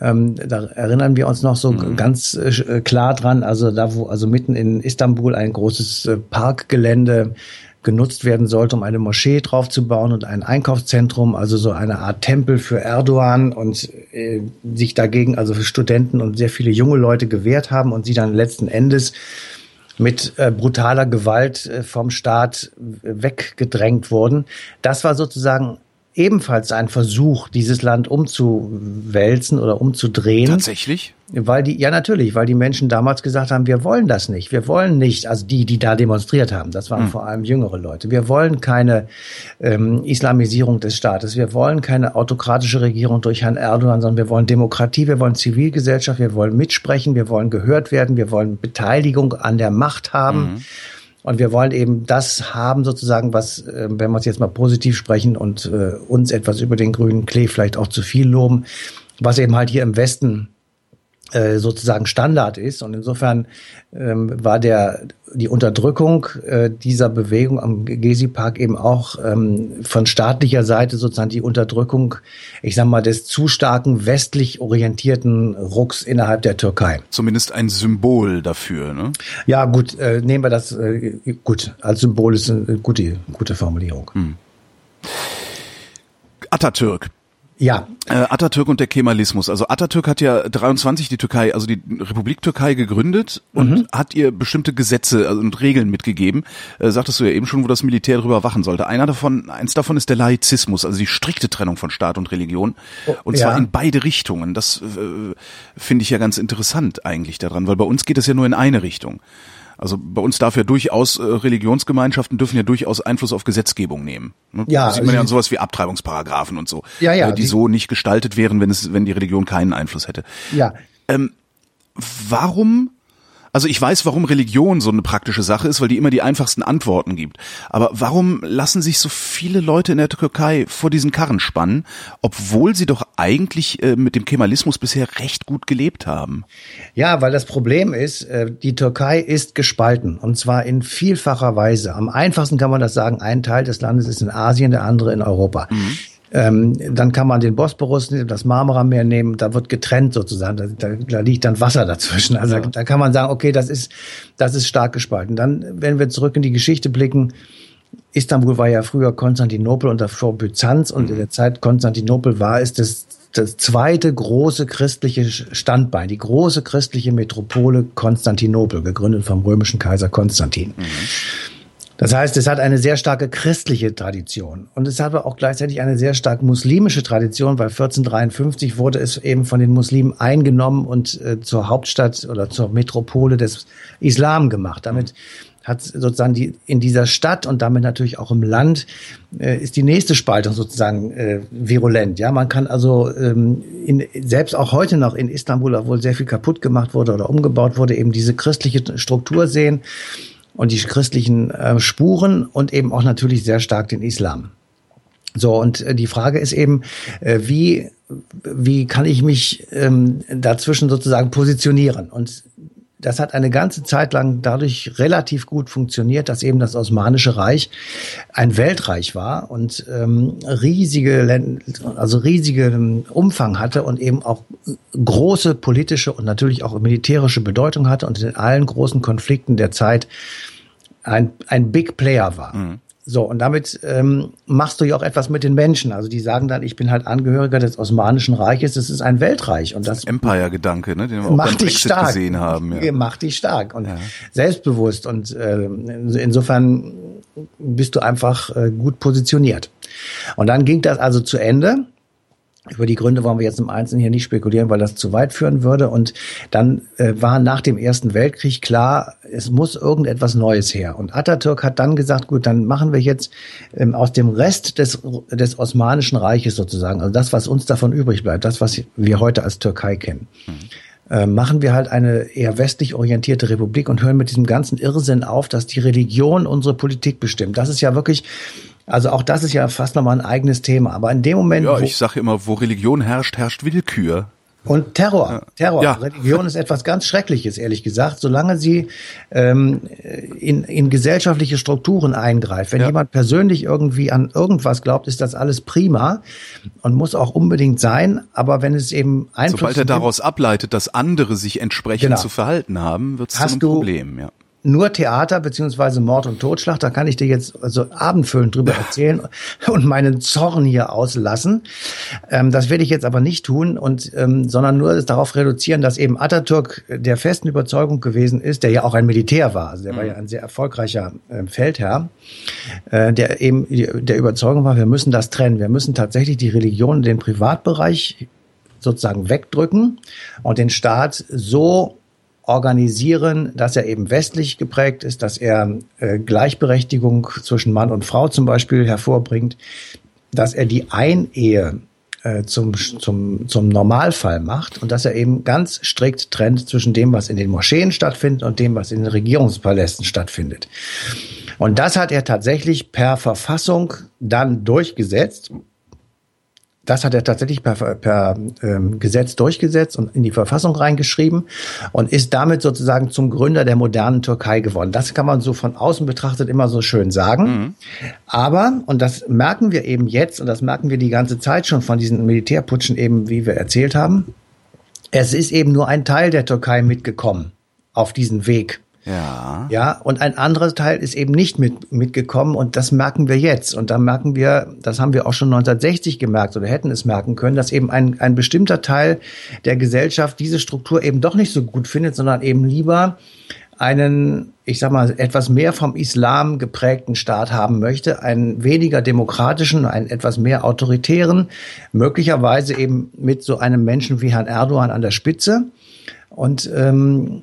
Ähm, da erinnern wir uns noch so mhm. ganz äh, klar dran. Also da, wo also mitten in Istanbul ein großes äh, Parkgelände genutzt werden sollte, um eine Moschee draufzubauen und ein Einkaufszentrum, also so eine Art Tempel für Erdogan und äh, sich dagegen also für Studenten und sehr viele junge Leute gewehrt haben und sie dann letzten Endes mit äh, brutaler Gewalt äh, vom Staat weggedrängt wurden. Das war sozusagen ebenfalls ein Versuch, dieses Land umzuwälzen oder umzudrehen. Tatsächlich? Weil die, ja natürlich, weil die Menschen damals gesagt haben, wir wollen das nicht. Wir wollen nicht, also die, die da demonstriert haben, das waren hm. vor allem jüngere Leute. Wir wollen keine ähm, Islamisierung des Staates. Wir wollen keine autokratische Regierung durch Herrn Erdogan, sondern wir wollen Demokratie, wir wollen Zivilgesellschaft, wir wollen mitsprechen, wir wollen gehört werden, wir wollen Beteiligung an der Macht haben. Mhm. Und wir wollen eben das haben, sozusagen, was, äh, wenn wir es jetzt mal positiv sprechen und äh, uns etwas über den grünen Klee vielleicht auch zu viel loben, was eben halt hier im Westen äh, sozusagen Standard ist. Und insofern ähm, war der die Unterdrückung äh, dieser Bewegung am Gezi-Park eben auch ähm, von staatlicher Seite sozusagen die Unterdrückung, ich sag mal, des zu starken westlich orientierten Rucks innerhalb der Türkei. Zumindest ein Symbol dafür, ne? Ja, gut, äh, nehmen wir das äh, gut. Als Symbol ist eine gute, gute Formulierung. Hm. Atatürk, ja. Äh, Atatürk und der Kemalismus. Also Atatürk hat ja 23 die Türkei, also die Republik Türkei gegründet und mhm. hat ihr bestimmte Gesetze also, und Regeln mitgegeben. Äh, sagtest du ja eben schon, wo das Militär drüber wachen sollte. Einer davon, eins davon ist der Laizismus, also die strikte Trennung von Staat und Religion. Oh, und zwar ja. in beide Richtungen. Das äh, finde ich ja ganz interessant eigentlich daran, weil bei uns geht es ja nur in eine Richtung. Also bei uns darf ja durchaus äh, Religionsgemeinschaften dürfen ja durchaus Einfluss auf Gesetzgebung nehmen. Ne? Ja, das sieht man ja an sowas wie Abtreibungsparagraphen und so, ja, ja, äh, die, die so nicht gestaltet wären, wenn es wenn die Religion keinen Einfluss hätte. Ja. Ähm, warum also ich weiß, warum Religion so eine praktische Sache ist, weil die immer die einfachsten Antworten gibt. Aber warum lassen sich so viele Leute in der Türkei vor diesen Karren spannen, obwohl sie doch eigentlich äh, mit dem Kemalismus bisher recht gut gelebt haben? Ja, weil das Problem ist, äh, die Türkei ist gespalten und zwar in vielfacher Weise. Am einfachsten kann man das sagen, ein Teil des Landes ist in Asien, der andere in Europa. Mhm. Ähm, dann kann man den Bosporus, das Marmara-Meer nehmen, da wird getrennt sozusagen, da, da, da liegt dann Wasser dazwischen. Also ja. da kann man sagen, okay, das ist, das ist stark gespalten. Dann, wenn wir zurück in die Geschichte blicken, Istanbul war ja früher Konstantinopel und davor Byzanz und mhm. in der Zeit Konstantinopel war es das, das zweite große christliche Standbein, die große christliche Metropole Konstantinopel, gegründet vom römischen Kaiser Konstantin. Mhm. Das heißt, es hat eine sehr starke christliche Tradition und es hat aber auch gleichzeitig eine sehr stark muslimische Tradition, weil 1453 wurde es eben von den Muslimen eingenommen und äh, zur Hauptstadt oder zur Metropole des Islam gemacht. Damit hat sozusagen die in dieser Stadt und damit natürlich auch im Land äh, ist die nächste Spaltung sozusagen äh, virulent. Ja, man kann also ähm, in, selbst auch heute noch in Istanbul, obwohl sehr viel kaputt gemacht wurde oder umgebaut wurde, eben diese christliche Struktur sehen und die christlichen äh, Spuren und eben auch natürlich sehr stark den Islam. So, und äh, die Frage ist eben, äh, wie, wie kann ich mich ähm, dazwischen sozusagen positionieren? Und das hat eine ganze Zeit lang dadurch relativ gut funktioniert, dass eben das Osmanische Reich ein Weltreich war und ähm, riesige, also riesige Umfang hatte und eben auch große politische und natürlich auch militärische Bedeutung hatte und in allen großen Konflikten der Zeit ein, ein Big Player war. Mhm. So, und damit ähm, machst du ja auch etwas mit den Menschen. Also die sagen dann, ich bin halt Angehöriger des Osmanischen Reiches, das ist ein Weltreich. Und das Empire-Gedanke, ne, den wir auch beim dich stark. gesehen haben. Ja. Macht dich stark und ja. selbstbewusst. Und äh, insofern bist du einfach äh, gut positioniert. Und dann ging das also zu Ende. Über die Gründe wollen wir jetzt im Einzelnen hier nicht spekulieren, weil das zu weit führen würde. Und dann äh, war nach dem Ersten Weltkrieg klar, es muss irgendetwas Neues her. Und Atatürk hat dann gesagt, gut, dann machen wir jetzt ähm, aus dem Rest des, des Osmanischen Reiches sozusagen, also das, was uns davon übrig bleibt, das, was wir heute als Türkei kennen. Mhm machen wir halt eine eher westlich orientierte Republik und hören mit diesem ganzen Irrsinn auf, dass die Religion unsere Politik bestimmt. Das ist ja wirklich also auch das ist ja fast nochmal ein eigenes Thema. Aber in dem Moment. Ja, ich sage immer, wo Religion herrscht, herrscht Willkür. Und Terror, Terror. Ja. Religion ist etwas ganz Schreckliches, ehrlich gesagt. Solange sie ähm, in, in gesellschaftliche Strukturen eingreift. Wenn ja. jemand persönlich irgendwie an irgendwas glaubt, ist das alles prima und muss auch unbedingt sein. Aber wenn es eben Einfluss Sobald er daraus ableitet, dass andere sich entsprechend genau. zu verhalten haben, wird es zu einem Problem. Ja nur Theater beziehungsweise Mord und Totschlag. Da kann ich dir jetzt also abendfüllend drüber erzählen und meinen Zorn hier auslassen. Ähm, das werde ich jetzt aber nicht tun und ähm, sondern nur darauf reduzieren, dass eben Atatürk der festen Überzeugung gewesen ist, der ja auch ein Militär war, also der mhm. war ja ein sehr erfolgreicher äh, Feldherr, äh, der eben der Überzeugung war, wir müssen das trennen, wir müssen tatsächlich die Religion, den Privatbereich sozusagen wegdrücken und den Staat so organisieren, dass er eben westlich geprägt ist, dass er äh, Gleichberechtigung zwischen Mann und Frau zum Beispiel hervorbringt, dass er die Einehe äh, zum, zum, zum Normalfall macht und dass er eben ganz strikt trennt zwischen dem, was in den Moscheen stattfindet und dem, was in den Regierungspalästen stattfindet. Und das hat er tatsächlich per Verfassung dann durchgesetzt das hat er tatsächlich per, per ähm, Gesetz durchgesetzt und in die Verfassung reingeschrieben und ist damit sozusagen zum Gründer der modernen Türkei geworden. Das kann man so von außen betrachtet immer so schön sagen. Mhm. Aber, und das merken wir eben jetzt, und das merken wir die ganze Zeit schon von diesen Militärputschen eben, wie wir erzählt haben, es ist eben nur ein Teil der Türkei mitgekommen auf diesen Weg. Ja. Ja, und ein anderer Teil ist eben nicht mit, mitgekommen und das merken wir jetzt. Und da merken wir, das haben wir auch schon 1960 gemerkt oder hätten es merken können, dass eben ein, ein bestimmter Teil der Gesellschaft diese Struktur eben doch nicht so gut findet, sondern eben lieber einen, ich sag mal, etwas mehr vom Islam geprägten Staat haben möchte, einen weniger demokratischen, einen etwas mehr autoritären, möglicherweise eben mit so einem Menschen wie Herrn Erdogan an der Spitze. Und ähm,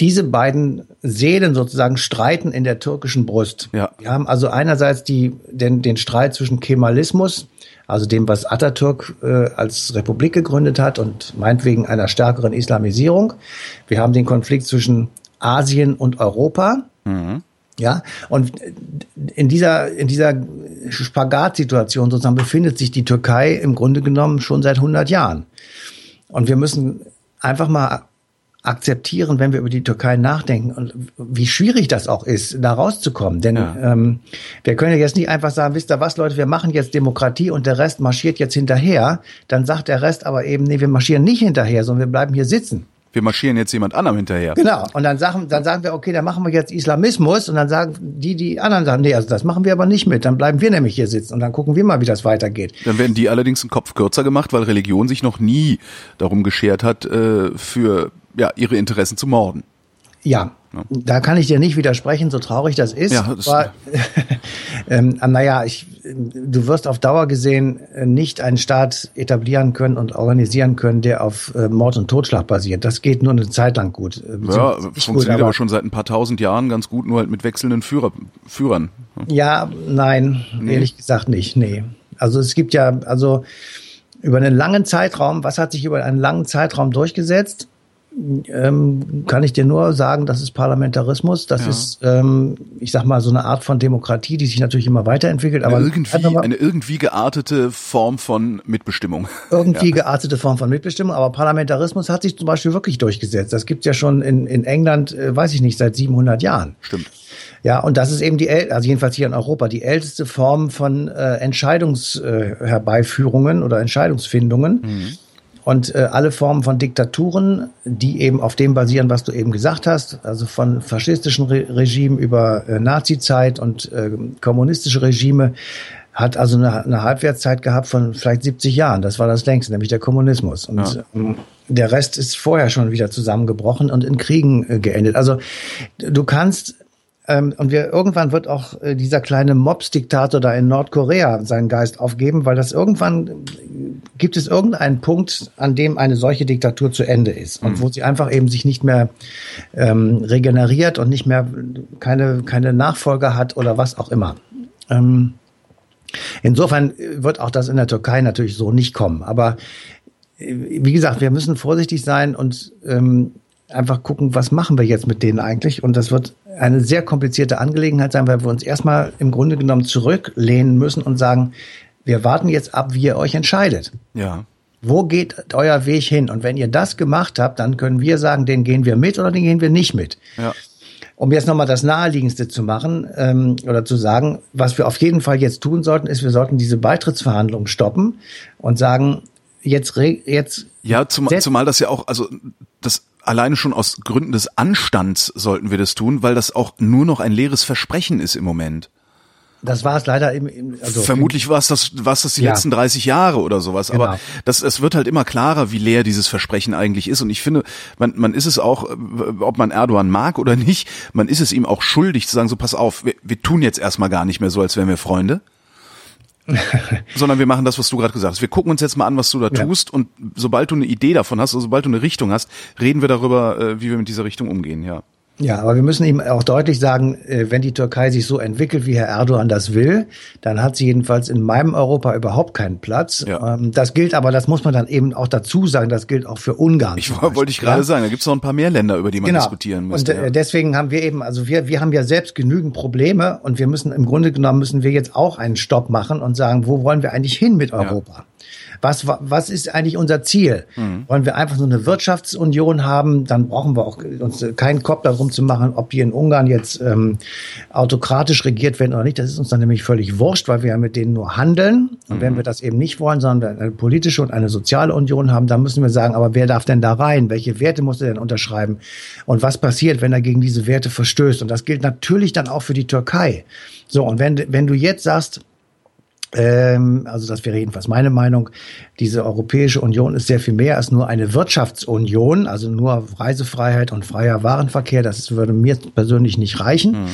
diese beiden Seelen sozusagen streiten in der türkischen Brust. Ja. Wir haben also einerseits die, den, den Streit zwischen Kemalismus, also dem, was Atatürk äh, als Republik gegründet hat und meinetwegen einer stärkeren Islamisierung. Wir haben den Konflikt zwischen Asien und Europa. Mhm. Ja, und in dieser, in dieser Spagatsituation sozusagen befindet sich die Türkei im Grunde genommen schon seit 100 Jahren. Und wir müssen einfach mal akzeptieren, wenn wir über die Türkei nachdenken und wie schwierig das auch ist, da rauszukommen. Denn ja. ähm, wir können ja jetzt nicht einfach sagen, wisst ihr was, Leute, wir machen jetzt Demokratie und der Rest marschiert jetzt hinterher. Dann sagt der Rest aber eben, nee, wir marschieren nicht hinterher, sondern wir bleiben hier sitzen. Wir marschieren jetzt jemand anderem hinterher. Genau. Und dann sagen, dann sagen wir, okay, dann machen wir jetzt Islamismus. Und dann sagen die, die anderen sagen, nee, also das machen wir aber nicht mit. Dann bleiben wir nämlich hier sitzen und dann gucken wir mal, wie das weitergeht. Dann werden die allerdings einen Kopf kürzer gemacht, weil Religion sich noch nie darum geschert hat, äh, für ja, ihre Interessen zu morden. Ja, ja, da kann ich dir nicht widersprechen, so traurig das ist. Ja, das aber, ähm, naja, ich, du wirst auf Dauer gesehen nicht einen Staat etablieren können und organisieren können, der auf äh, Mord und Totschlag basiert. Das geht nur eine Zeit lang gut. Äh, ja, funktioniert gut, aber, aber, schon seit ein paar tausend Jahren ganz gut, nur halt mit wechselnden Führer, Führern. Ja, nein, nee. ehrlich gesagt nicht, nee. Also es gibt ja, also über einen langen Zeitraum, was hat sich über einen langen Zeitraum durchgesetzt? Ähm, kann ich dir nur sagen, das ist Parlamentarismus, das ja. ist, ähm, ich sag mal, so eine Art von Demokratie, die sich natürlich immer weiterentwickelt. Aber irgendwie, mal, eine irgendwie geartete Form von Mitbestimmung. Irgendwie ja. geartete Form von Mitbestimmung, aber Parlamentarismus hat sich zum Beispiel wirklich durchgesetzt. Das gibt's ja schon in, in England, äh, weiß ich nicht, seit 700 Jahren. Stimmt. Ja, und das ist eben die, also jedenfalls hier in Europa, die älteste Form von äh, Entscheidungsherbeiführungen äh, oder Entscheidungsfindungen. Mhm. Und äh, alle Formen von Diktaturen, die eben auf dem basieren, was du eben gesagt hast, also von faschistischen Re Regimen über äh, Nazizeit und äh, kommunistische Regime, hat also eine, eine Halbwertszeit gehabt von vielleicht 70 Jahren. Das war das längste, nämlich der Kommunismus. Und ja. ähm, der Rest ist vorher schon wieder zusammengebrochen und in Kriegen äh, geendet. Also du kannst ähm, und wir, irgendwann wird auch äh, dieser kleine Mobs-Diktator da in Nordkorea seinen Geist aufgeben, weil das irgendwann äh, gibt es irgendeinen Punkt, an dem eine solche Diktatur zu Ende ist und mhm. wo sie einfach eben sich nicht mehr ähm, regeneriert und nicht mehr keine, keine Nachfolger hat oder was auch immer. Ähm, insofern wird auch das in der Türkei natürlich so nicht kommen. Aber äh, wie gesagt, wir müssen vorsichtig sein und ähm, einfach gucken, was machen wir jetzt mit denen eigentlich? Und das wird eine sehr komplizierte Angelegenheit sein, weil wir uns erstmal im Grunde genommen zurücklehnen müssen und sagen, wir warten jetzt ab, wie ihr euch entscheidet. Ja. Wo geht euer Weg hin? Und wenn ihr das gemacht habt, dann können wir sagen, den gehen wir mit oder den gehen wir nicht mit. Ja. Um jetzt nochmal das Naheliegendste zu machen ähm, oder zu sagen, was wir auf jeden Fall jetzt tun sollten, ist, wir sollten diese Beitrittsverhandlungen stoppen und sagen, jetzt jetzt ja zum, zumal das ja auch also das alleine schon aus Gründen des Anstands sollten wir das tun, weil das auch nur noch ein leeres Versprechen ist im Moment. Das war es leider im, im also vermutlich war es das war es das die ja. letzten 30 Jahre oder sowas, genau. aber das es wird halt immer klarer, wie leer dieses Versprechen eigentlich ist und ich finde, man man ist es auch ob man Erdogan mag oder nicht, man ist es ihm auch schuldig zu sagen, so pass auf, wir, wir tun jetzt erstmal gar nicht mehr so, als wären wir Freunde. sondern wir machen das, was du gerade gesagt hast. Wir gucken uns jetzt mal an, was du da ja. tust und sobald du eine Idee davon hast, also sobald du eine Richtung hast, reden wir darüber, äh, wie wir mit dieser Richtung umgehen, ja. Ja, aber wir müssen ihm auch deutlich sagen, äh, wenn die Türkei sich so entwickelt, wie Herr Erdogan das will, dann hat sie jedenfalls in meinem Europa überhaupt keinen Platz. Ja. Ähm, das gilt aber, das muss man dann eben auch dazu sagen, das gilt auch für Ungarn. Ich wollte ich gerade ja? sagen, da gibt es noch ein paar mehr Länder, über die man genau. diskutieren müsste. Und äh, ja. deswegen haben wir eben, also wir, wir haben ja selbst genügend Probleme und wir müssen im Grunde genommen müssen wir jetzt auch einen Stopp machen und sagen, wo wollen wir eigentlich hin mit Europa? Was, was ist eigentlich unser Ziel? Mhm. Wollen wir einfach so eine Wirtschaftsunion haben? Dann brauchen wir auch uns keinen Kopf darum zu machen, ob die in Ungarn jetzt ähm, autokratisch regiert werden oder nicht. Das ist uns dann nämlich völlig wurscht, weil wir ja mit denen nur handeln. Und mhm. wenn wir das eben nicht wollen, sondern eine politische und eine soziale Union haben, dann müssen wir sagen, aber wer darf denn da rein? Welche Werte muss er denn unterschreiben? Und was passiert, wenn er gegen diese Werte verstößt? Und das gilt natürlich dann auch für die Türkei. So, und wenn, wenn du jetzt sagst, ähm, also das wäre jedenfalls meine Meinung. Diese Europäische Union ist sehr viel mehr als nur eine Wirtschaftsunion, also nur Reisefreiheit und freier Warenverkehr. Das würde mir persönlich nicht reichen, mhm.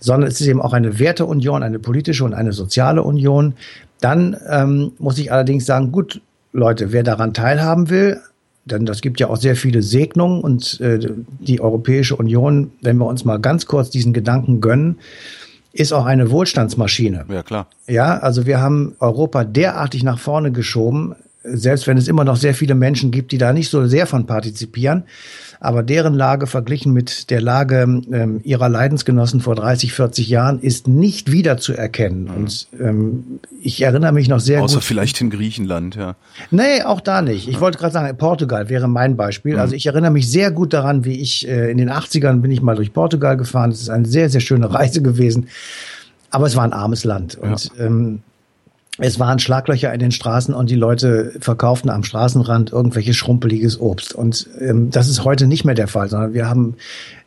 sondern es ist eben auch eine Werteunion, eine politische und eine soziale Union. Dann ähm, muss ich allerdings sagen, gut, Leute, wer daran teilhaben will, denn das gibt ja auch sehr viele Segnungen und äh, die Europäische Union, wenn wir uns mal ganz kurz diesen Gedanken gönnen, ist auch eine Wohlstandsmaschine. Ja, klar. Ja, also wir haben Europa derartig nach vorne geschoben, selbst wenn es immer noch sehr viele Menschen gibt, die da nicht so sehr von partizipieren aber deren Lage verglichen mit der Lage ähm, ihrer Leidensgenossen vor 30, 40 Jahren ist nicht wiederzuerkennen. Mhm. Und ähm, ich erinnere mich noch sehr Außer gut. Außer vielleicht in Griechenland, ja. Nee, auch da nicht. Ich mhm. wollte gerade sagen, Portugal wäre mein Beispiel. Mhm. Also ich erinnere mich sehr gut daran, wie ich äh, in den 80ern bin ich mal durch Portugal gefahren. Es ist eine sehr, sehr schöne Reise gewesen. Aber es war ein armes Land. Und ja. ähm, es waren Schlaglöcher in den Straßen und die Leute verkauften am Straßenrand irgendwelches schrumpeliges Obst. Und ähm, das ist heute nicht mehr der Fall, sondern wir haben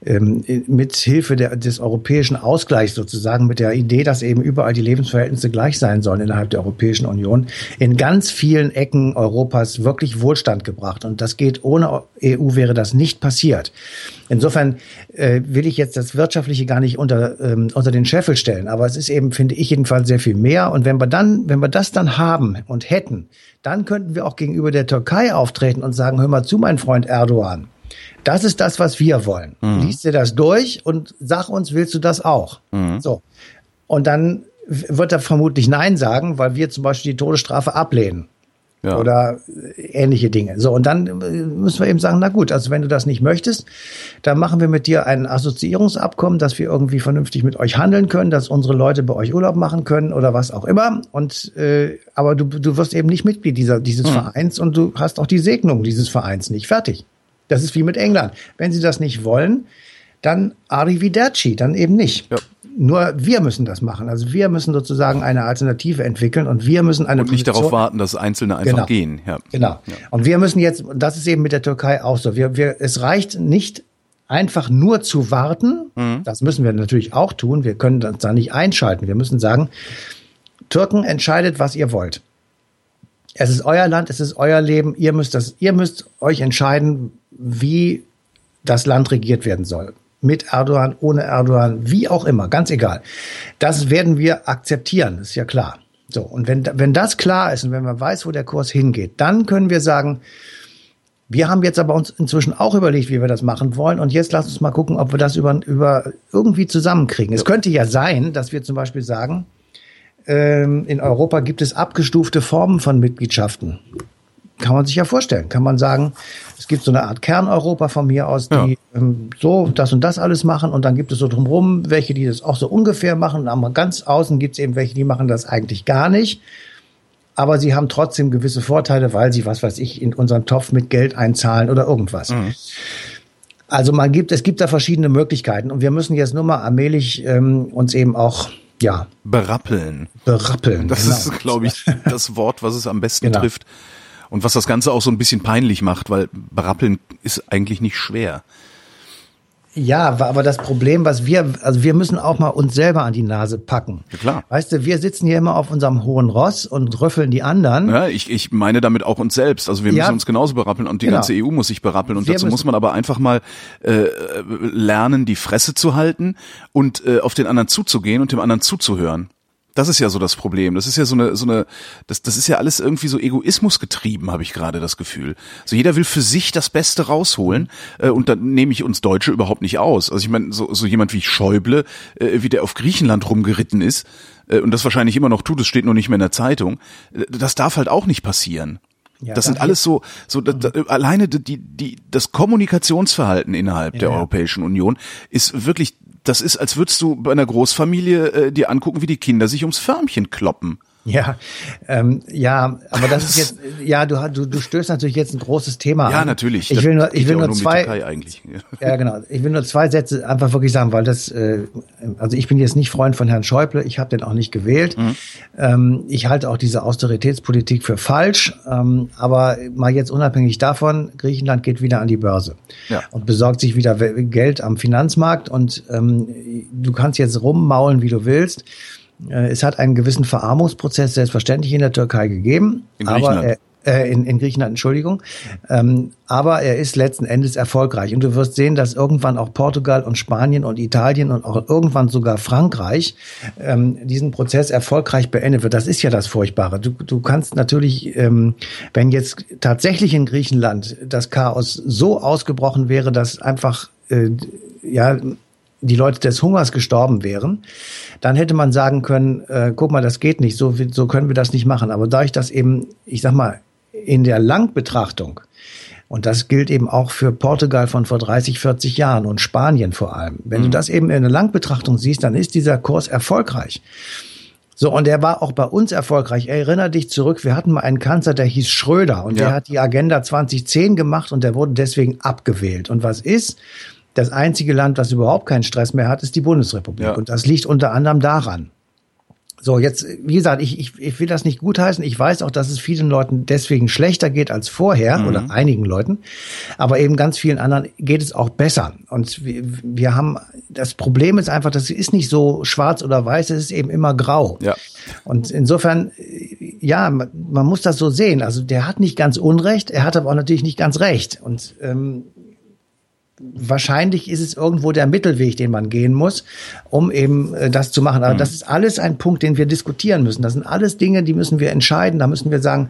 ähm, mit Hilfe der, des europäischen Ausgleichs sozusagen, mit der Idee, dass eben überall die Lebensverhältnisse gleich sein sollen innerhalb der Europäischen Union, in ganz vielen Ecken Europas wirklich Wohlstand gebracht. Und das geht ohne EU wäre das nicht passiert. Insofern äh, will ich jetzt das Wirtschaftliche gar nicht unter, ähm, unter den Scheffel stellen, aber es ist eben, finde ich jedenfalls, sehr viel mehr. Und wenn wir dann, wenn wir das dann haben und hätten, dann könnten wir auch gegenüber der Türkei auftreten und sagen, hör mal zu, mein Freund Erdogan. Das ist das, was wir wollen. Mhm. Lies dir das durch und sag uns, willst du das auch? Mhm. So. Und dann wird er vermutlich Nein sagen, weil wir zum Beispiel die Todesstrafe ablehnen. Ja. Oder ähnliche Dinge. So, und dann müssen wir eben sagen, na gut, also wenn du das nicht möchtest, dann machen wir mit dir ein Assoziierungsabkommen, dass wir irgendwie vernünftig mit euch handeln können, dass unsere Leute bei euch Urlaub machen können oder was auch immer. Und äh, aber du, du wirst eben nicht Mitglied dieser, dieses mhm. Vereins und du hast auch die Segnung dieses Vereins nicht. Fertig. Das ist wie mit England. Wenn sie das nicht wollen, dann arrivederci, dann eben nicht. Ja. Nur wir müssen das machen. Also wir müssen sozusagen eine Alternative entwickeln und wir müssen eine und nicht Position darauf warten, dass Einzelne einfach genau. gehen. Ja. Genau. Ja. Und wir müssen jetzt, das ist eben mit der Türkei auch so. Wir, wir, es reicht nicht einfach nur zu warten. Mhm. Das müssen wir natürlich auch tun. Wir können das da nicht einschalten. Wir müssen sagen, Türken entscheidet, was ihr wollt. Es ist euer Land, es ist euer Leben. Ihr müsst das, ihr müsst euch entscheiden, wie das Land regiert werden soll mit Erdogan, ohne Erdogan, wie auch immer, ganz egal. Das werden wir akzeptieren, ist ja klar. So, und wenn, wenn das klar ist und wenn man weiß, wo der Kurs hingeht, dann können wir sagen, wir haben jetzt aber uns inzwischen auch überlegt, wie wir das machen wollen. Und jetzt lass uns mal gucken, ob wir das über, über irgendwie zusammenkriegen. Es könnte ja sein, dass wir zum Beispiel sagen, ähm, in Europa gibt es abgestufte Formen von Mitgliedschaften kann man sich ja vorstellen. Kann man sagen, es gibt so eine Art Kerneuropa von mir aus, die ja. ähm, so das und das alles machen und dann gibt es so drumherum welche, die das auch so ungefähr machen. Und ganz außen gibt es eben welche, die machen das eigentlich gar nicht. Aber sie haben trotzdem gewisse Vorteile, weil sie, was weiß ich, in unseren Topf mit Geld einzahlen oder irgendwas. Mhm. Also man gibt, es gibt da verschiedene Möglichkeiten und wir müssen jetzt nur mal allmählich ähm, uns eben auch ja berappeln. Berappeln. Das genau. ist, glaube ich, das Wort, was es am besten genau. trifft. Und was das Ganze auch so ein bisschen peinlich macht, weil berappeln ist eigentlich nicht schwer. Ja, aber das Problem, was wir, also wir müssen auch mal uns selber an die Nase packen. Ja, klar. Weißt du, wir sitzen hier immer auf unserem hohen Ross und rüffeln die anderen. Ja, ich, ich meine damit auch uns selbst. Also wir ja, müssen uns genauso berappeln und die genau. ganze EU muss sich berappeln. Und wir dazu muss man aber einfach mal äh, lernen, die Fresse zu halten und äh, auf den anderen zuzugehen und dem anderen zuzuhören. Das ist ja so das Problem. Das ist ja so eine, so eine, das, das ist ja alles irgendwie so Egoismus getrieben, habe ich gerade das Gefühl. So jeder will für sich das Beste rausholen äh, und dann nehme ich uns Deutsche überhaupt nicht aus. Also ich meine, so, so jemand wie Schäuble, äh, wie der auf Griechenland rumgeritten ist äh, und das wahrscheinlich immer noch tut, es steht noch nicht mehr in der Zeitung, äh, das darf halt auch nicht passieren. Ja, das sind alles so, so da, da, alleine die, die, das Kommunikationsverhalten innerhalb ja, der Europäischen Union ist wirklich das ist, als würdest du bei einer Großfamilie äh, dir angucken, wie die Kinder sich ums Förmchen kloppen. Ja, ähm, ja, aber das ist jetzt, ja, du, du, du stößt natürlich jetzt ein großes Thema Ja, an. natürlich. Ich will nur, ich will nur zwei, ja, genau. Ich will nur zwei Sätze einfach wirklich sagen, weil das, äh, also ich bin jetzt nicht Freund von Herrn Schäuble, ich habe den auch nicht gewählt. Mhm. Ähm, ich halte auch diese Austeritätspolitik für falsch, ähm, aber mal jetzt unabhängig davon, Griechenland geht wieder an die Börse ja. und besorgt sich wieder Geld am Finanzmarkt und ähm, du kannst jetzt rummaulen, wie du willst. Äh, es hat einen gewissen Verarmungsprozess selbstverständlich in der Türkei gegeben, in aber er, äh, in, in Griechenland, Entschuldigung. Ähm, aber er ist letzten Endes erfolgreich. Und du wirst sehen, dass irgendwann auch Portugal und Spanien und Italien und auch irgendwann sogar Frankreich ähm, diesen Prozess erfolgreich beendet wird. Das ist ja das Furchtbare. Du, du kannst natürlich, ähm, wenn jetzt tatsächlich in Griechenland das Chaos so ausgebrochen wäre, dass einfach äh, ja die Leute des Hungers gestorben wären, dann hätte man sagen können, äh, guck mal, das geht nicht, so, so können wir das nicht machen. Aber da ich das eben, ich sag mal, in der Langbetrachtung, und das gilt eben auch für Portugal von vor 30, 40 Jahren und Spanien vor allem. Wenn mhm. du das eben in der Langbetrachtung siehst, dann ist dieser Kurs erfolgreich. So, und er war auch bei uns erfolgreich. Erinner dich zurück, wir hatten mal einen Kanzler, der hieß Schröder und ja. der hat die Agenda 2010 gemacht und der wurde deswegen abgewählt. Und was ist? Das einzige Land, das überhaupt keinen Stress mehr hat, ist die Bundesrepublik. Ja. Und das liegt unter anderem daran. So, jetzt, wie gesagt, ich, ich, ich will das nicht gutheißen. Ich weiß auch, dass es vielen Leuten deswegen schlechter geht als vorher mhm. oder einigen Leuten. Aber eben ganz vielen anderen geht es auch besser. Und wir, wir haben, das Problem ist einfach, das ist nicht so schwarz oder weiß, es ist eben immer grau. Ja. Und insofern, ja, man, man muss das so sehen. Also der hat nicht ganz Unrecht, er hat aber auch natürlich nicht ganz recht. Und ähm, wahrscheinlich ist es irgendwo der Mittelweg, den man gehen muss, um eben äh, das zu machen. Aber mhm. das ist alles ein Punkt, den wir diskutieren müssen. Das sind alles Dinge, die müssen wir entscheiden. Da müssen wir sagen,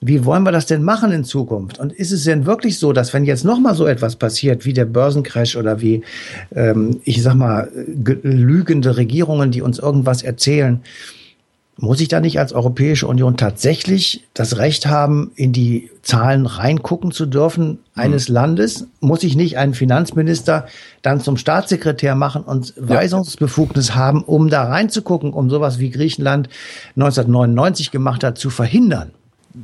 wie wollen wir das denn machen in Zukunft? Und ist es denn wirklich so, dass wenn jetzt noch mal so etwas passiert wie der Börsencrash oder wie ähm, ich sag mal lügende Regierungen, die uns irgendwas erzählen, muss ich da nicht als Europäische Union tatsächlich das Recht haben, in die Zahlen reingucken zu dürfen eines hm. Landes? Muss ich nicht einen Finanzminister dann zum Staatssekretär machen und Weisungsbefugnis ja. haben, um da reinzugucken, um sowas wie Griechenland 1999 gemacht hat, zu verhindern?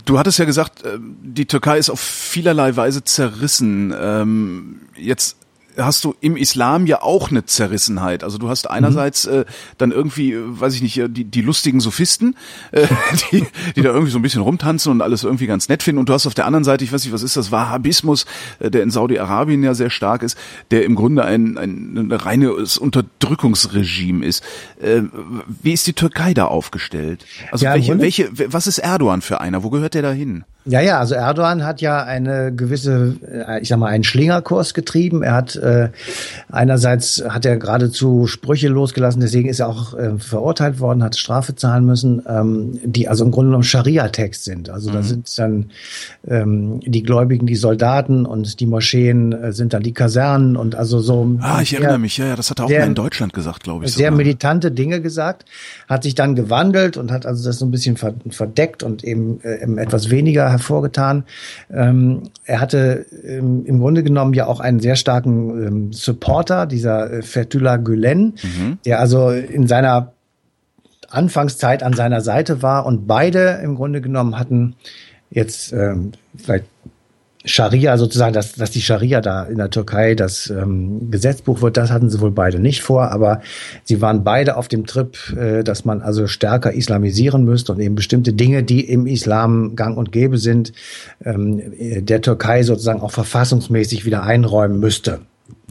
Du hattest ja gesagt, äh, die Türkei ist auf vielerlei Weise zerrissen. Ähm, jetzt hast du im Islam ja auch eine Zerrissenheit. Also du hast einerseits äh, dann irgendwie, äh, weiß ich nicht, äh, die, die lustigen Sophisten, äh, die, die da irgendwie so ein bisschen rumtanzen und alles irgendwie ganz nett finden. Und du hast auf der anderen Seite, ich weiß nicht, was ist das, Wahhabismus, äh, der in Saudi-Arabien ja sehr stark ist, der im Grunde ein, ein, ein reines Unterdrückungsregime ist. Äh, wie ist die Türkei da aufgestellt? Also ja, welche, welche, was ist Erdogan für einer? Wo gehört der da hin? Ja, ja, also Erdogan hat ja eine gewisse, ich sag mal, einen Schlingerkurs getrieben. Er hat äh, einerseits hat er geradezu Sprüche losgelassen, deswegen ist er auch äh, verurteilt worden, hat Strafe zahlen müssen, ähm, die also im Grunde genommen Scharia-Text sind. Also mhm. da sind dann ähm, die Gläubigen, die Soldaten und die Moscheen äh, sind dann die Kasernen und also so. Ah, ich erinnere mich, ja, ja, das hat er auch sehr, mal in Deutschland gesagt, glaube ich. Sehr sogar. militante Dinge gesagt, hat sich dann gewandelt und hat also das so ein bisschen verdeckt und eben äh, etwas weniger hervorgetan. Ähm, er hatte ähm, im Grunde genommen ja auch einen sehr starken ähm, Supporter, dieser äh, Fethullah Gülen, mhm. der also in seiner Anfangszeit an seiner Seite war und beide im Grunde genommen hatten jetzt ähm, vielleicht Scharia sozusagen, dass, dass die Scharia da in der Türkei das ähm, Gesetzbuch wird, das hatten sie wohl beide nicht vor, aber sie waren beide auf dem Trip, äh, dass man also stärker islamisieren müsste und eben bestimmte Dinge, die im Islam gang und gäbe sind, ähm, der Türkei sozusagen auch verfassungsmäßig wieder einräumen müsste.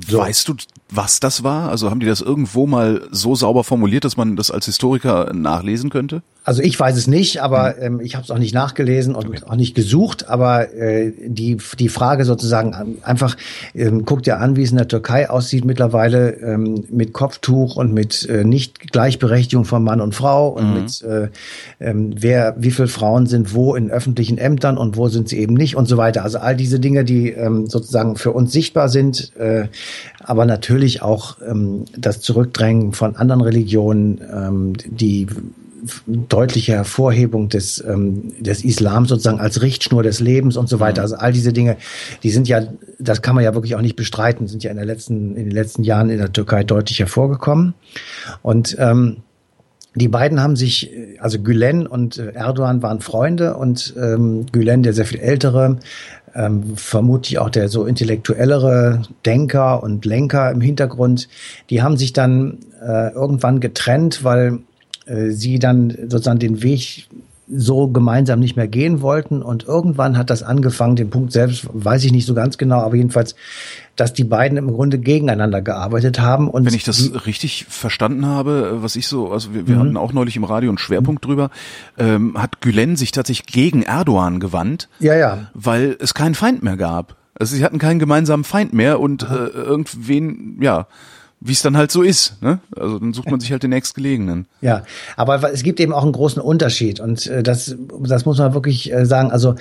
So. Weißt du, was das war? Also haben die das irgendwo mal so sauber formuliert, dass man das als Historiker nachlesen könnte? Also ich weiß es nicht, aber mhm. ähm, ich habe es auch nicht nachgelesen und okay. auch nicht gesucht. Aber äh, die die Frage sozusagen einfach ähm, guckt ja an, wie es in der Türkei aussieht mittlerweile ähm, mit Kopftuch und mit äh, nicht Gleichberechtigung von Mann und Frau und mhm. mit äh, ähm, wer wie viele Frauen sind wo in öffentlichen Ämtern und wo sind sie eben nicht und so weiter. Also all diese Dinge, die ähm, sozusagen für uns sichtbar sind, äh, aber natürlich auch ähm, das Zurückdrängen von anderen Religionen, ähm, die deutliche Hervorhebung des, ähm, des Islam sozusagen als Richtschnur des Lebens und so weiter. Mhm. Also all diese Dinge, die sind ja, das kann man ja wirklich auch nicht bestreiten, sind ja in der letzten, in den letzten Jahren in der Türkei deutlich hervorgekommen. Und ähm, die beiden haben sich, also Gülen und äh, Erdogan waren Freunde und ähm, Gülen, der sehr viel ältere, ähm, vermutlich auch der so intellektuellere Denker und Lenker im Hintergrund, die haben sich dann äh, irgendwann getrennt, weil sie dann sozusagen den Weg so gemeinsam nicht mehr gehen wollten. Und irgendwann hat das angefangen, den Punkt selbst weiß ich nicht so ganz genau, aber jedenfalls, dass die beiden im Grunde gegeneinander gearbeitet haben. Und Wenn ich das richtig verstanden habe, was ich so, also wir, wir mhm. hatten auch neulich im Radio einen Schwerpunkt mhm. drüber, ähm, hat Gülen sich tatsächlich gegen Erdogan gewandt, ja, ja. weil es keinen Feind mehr gab. Also sie hatten keinen gemeinsamen Feind mehr und äh, irgendwen, ja, wie es dann halt so ist. Ne? Also dann sucht man sich halt den nächstgelegenen. Ja, aber es gibt eben auch einen großen Unterschied und äh, das, das muss man wirklich äh, sagen. Also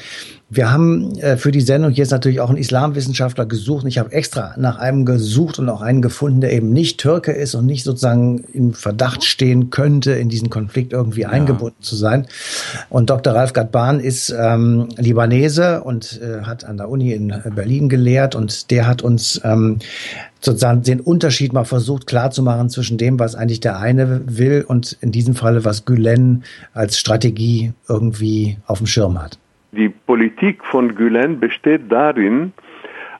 wir haben äh, für die Sendung jetzt natürlich auch einen Islamwissenschaftler gesucht. Ich habe extra nach einem gesucht und auch einen gefunden, der eben nicht Türke ist und nicht sozusagen in Verdacht stehen könnte, in diesen Konflikt irgendwie ja. eingebunden zu sein. Und Dr. Ralf Gadban ist ähm, Libanese und äh, hat an der Uni in Berlin gelehrt und der hat uns ähm, sozusagen den Unterschied mal versucht klarzumachen zwischen dem, was eigentlich der eine will und in diesem Falle, was Gülen als Strategie irgendwie auf dem Schirm hat. Die Politik von Gülen besteht darin,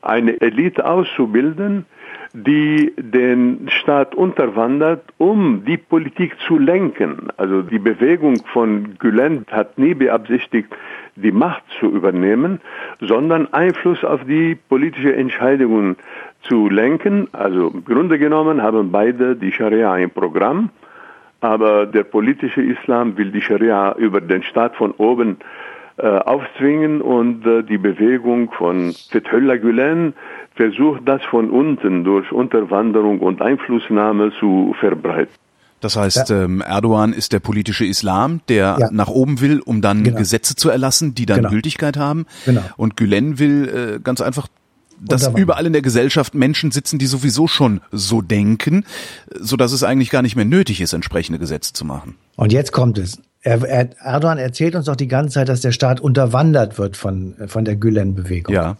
eine Elite auszubilden, die den Staat unterwandert, um die Politik zu lenken. Also die Bewegung von Gülen hat nie beabsichtigt, die Macht zu übernehmen, sondern Einfluss auf die politische Entscheidungen zu lenken. Also im Grunde genommen haben beide die Scharia im Programm, aber der politische Islam will die Scharia über den Staat von oben äh, aufzwingen und äh, die Bewegung von Fethullah Gülen versucht das von unten durch Unterwanderung und Einflussnahme zu verbreiten. Das heißt, ja. ähm, Erdogan ist der politische Islam, der ja. nach oben will, um dann genau. Gesetze zu erlassen, die dann genau. Gültigkeit haben. Genau. Und Gülen will äh, ganz einfach dass überall in der Gesellschaft Menschen sitzen, die sowieso schon so denken, so dass es eigentlich gar nicht mehr nötig ist, entsprechende Gesetze zu machen. Und jetzt kommt es. Er, er, Erdogan erzählt uns doch die ganze Zeit, dass der Staat unterwandert wird von, von der Gülen-Bewegung. Ja.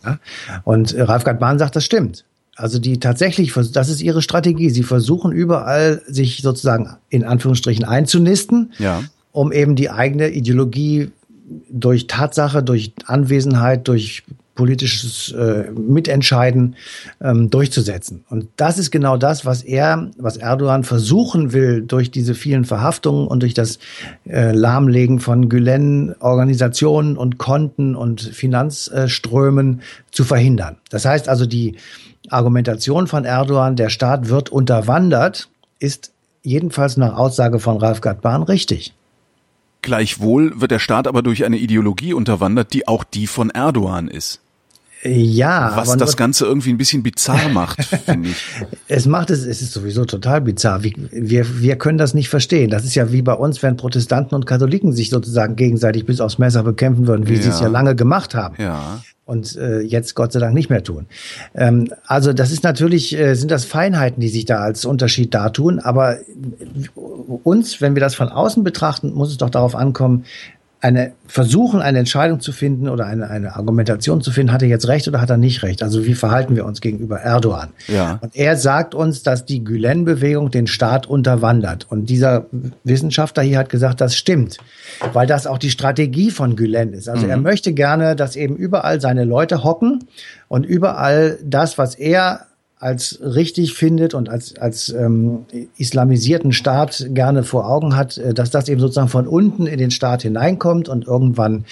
Und Ralf Gadban sagt, das stimmt. Also die tatsächlich, das ist ihre Strategie. Sie versuchen überall, sich sozusagen in Anführungsstrichen einzunisten, ja. um eben die eigene Ideologie durch Tatsache, durch Anwesenheit, durch politisches äh, Mitentscheiden ähm, durchzusetzen. Und das ist genau das, was er, was Erdogan versuchen will, durch diese vielen Verhaftungen und durch das äh, Lahmlegen von Gülen-Organisationen und Konten und Finanzströmen zu verhindern. Das heißt also, die Argumentation von Erdogan, der Staat wird unterwandert, ist jedenfalls nach Aussage von Ralf Gatban richtig. Gleichwohl wird der Staat aber durch eine Ideologie unterwandert, die auch die von Erdogan ist. Ja, was das Ganze irgendwie ein bisschen bizarr macht, finde ich. Es macht es, es ist sowieso total bizarr. Wir, wir, wir können das nicht verstehen. Das ist ja wie bei uns, wenn Protestanten und Katholiken sich sozusagen gegenseitig bis aufs Messer bekämpfen würden, wie ja. sie es ja lange gemacht haben. Ja und äh, jetzt Gott sei Dank nicht mehr tun. Ähm, also das ist natürlich, äh, sind das Feinheiten, die sich da als Unterschied dartun, aber uns, wenn wir das von außen betrachten, muss es doch darauf ankommen, eine versuchen, eine Entscheidung zu finden oder eine, eine Argumentation zu finden, hat er jetzt recht oder hat er nicht recht? Also wie verhalten wir uns gegenüber Erdogan? Ja. Und er sagt uns, dass die Gülen-Bewegung den Staat unterwandert. Und dieser Wissenschaftler hier hat gesagt, das stimmt, weil das auch die Strategie von Gülen ist. Also mhm. er möchte gerne, dass eben überall seine Leute hocken und überall das, was er als richtig findet und als, als ähm, islamisierten Staat gerne vor Augen hat, äh, dass das eben sozusagen von unten in den Staat hineinkommt und irgendwann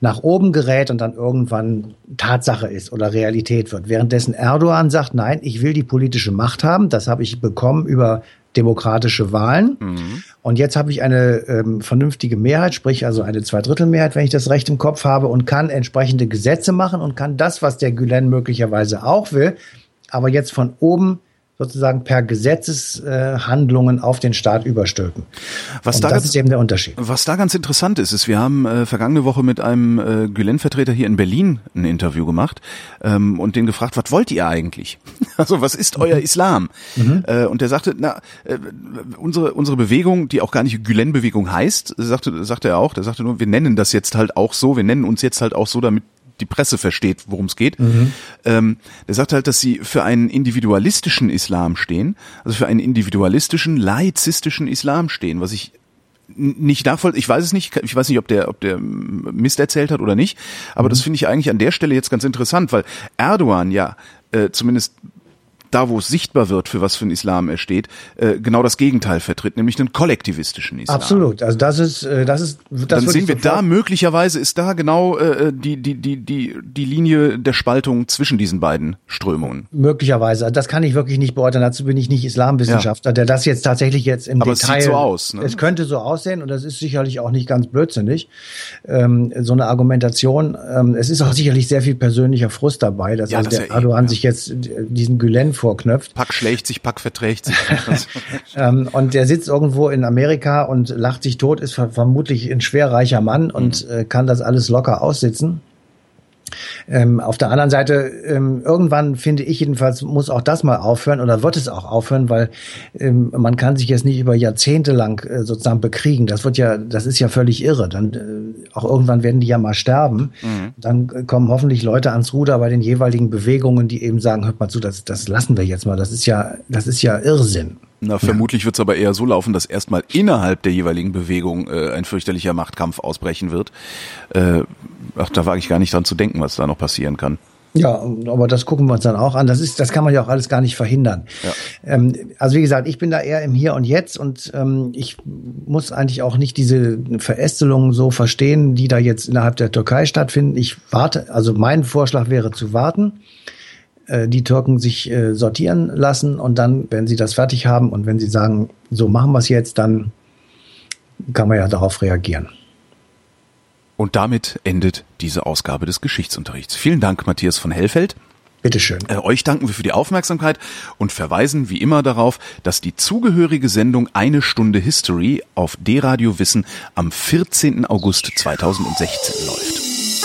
nach oben gerät und dann irgendwann Tatsache ist oder Realität wird. Währenddessen Erdogan sagt, nein, ich will die politische Macht haben, das habe ich bekommen über demokratische Wahlen. Mhm. Und jetzt habe ich eine ähm, vernünftige Mehrheit, sprich also eine Zweidrittelmehrheit, wenn ich das recht im Kopf habe, und kann entsprechende Gesetze machen und kann das, was der Gülen möglicherweise auch will, aber jetzt von oben sozusagen per Gesetzeshandlungen äh, auf den Staat überstülpen. Was Und da das ganz, ist eben der Unterschied. Was da ganz interessant ist, ist, wir haben äh, vergangene Woche mit einem äh, Gülen-Vertreter hier in Berlin ein Interview gemacht ähm, und den gefragt, was wollt ihr eigentlich? Also was ist euer mhm. Islam? Mhm. Äh, und der sagte, na, äh, unsere unsere Bewegung, die auch gar nicht Gülen-Bewegung heißt, sagte sagte er auch, der sagte nur, wir nennen das jetzt halt auch so, wir nennen uns jetzt halt auch so, damit die Presse versteht, worum es geht. Mhm. Ähm, der sagt halt, dass sie für einen individualistischen Islam stehen, also für einen individualistischen, laizistischen Islam stehen, was ich nicht nachvoll, ich weiß es nicht, ich weiß nicht, ob der, ob der Mist erzählt hat oder nicht, aber mhm. das finde ich eigentlich an der Stelle jetzt ganz interessant, weil Erdogan ja äh, zumindest da wo es sichtbar wird, für was für einen Islam er steht, äh, genau das Gegenteil vertritt, nämlich einen kollektivistischen Islam. Absolut. Also das ist, äh, das ist, das Dann sehen wir da möglicherweise ist da genau äh, die die die die die Linie der Spaltung zwischen diesen beiden Strömungen. Möglicherweise. Das kann ich wirklich nicht beurteilen. Dazu bin ich nicht Islamwissenschaftler, ja. der das jetzt tatsächlich jetzt im Aber Detail. Es sieht so aus. Ne? Es könnte so aussehen und das ist sicherlich auch nicht ganz blödsinnig. Ähm, so eine Argumentation. Ähm, es ist auch sicherlich sehr viel persönlicher Frust dabei, dass ja, also das der ja Erdogan eh, sich jetzt diesen Gülen vorknöpft. Pack schlägt sich, Pack verträgt sich. ähm, und der sitzt irgendwo in Amerika und lacht sich tot, ist vermutlich ein schwerreicher Mann und mhm. äh, kann das alles locker aussitzen. Ähm, auf der anderen Seite, ähm, irgendwann finde ich jedenfalls, muss auch das mal aufhören oder wird es auch aufhören, weil ähm, man kann sich jetzt nicht über Jahrzehnte lang äh, sozusagen bekriegen. Das wird ja, das ist ja völlig irre. Dann äh, auch irgendwann werden die ja mal sterben. Mhm. Dann kommen hoffentlich Leute ans Ruder bei den jeweiligen Bewegungen, die eben sagen, hört mal zu, das, das lassen wir jetzt mal. Das ist ja, das ist ja Irrsinn. Na, vermutlich ja. wird es aber eher so laufen, dass erstmal innerhalb der jeweiligen Bewegung äh, ein fürchterlicher Machtkampf ausbrechen wird. Äh, ach, da wage ich gar nicht dran zu denken, was da noch passieren kann. Ja, aber das gucken wir uns dann auch an. Das ist, das kann man ja auch alles gar nicht verhindern. Ja. Ähm, also wie gesagt, ich bin da eher im Hier und Jetzt und ähm, ich muss eigentlich auch nicht diese Verästelungen so verstehen, die da jetzt innerhalb der Türkei stattfinden. Ich warte, also mein Vorschlag wäre zu warten die Türken sich äh, sortieren lassen und dann, wenn sie das fertig haben und wenn sie sagen, so machen wir es jetzt, dann kann man ja darauf reagieren. Und damit endet diese Ausgabe des Geschichtsunterrichts. Vielen Dank, Matthias von Hellfeld. Bitteschön. Äh, euch danken wir für die Aufmerksamkeit und verweisen wie immer darauf, dass die zugehörige Sendung Eine Stunde History auf D-Radio Wissen am 14. August 2016 läuft.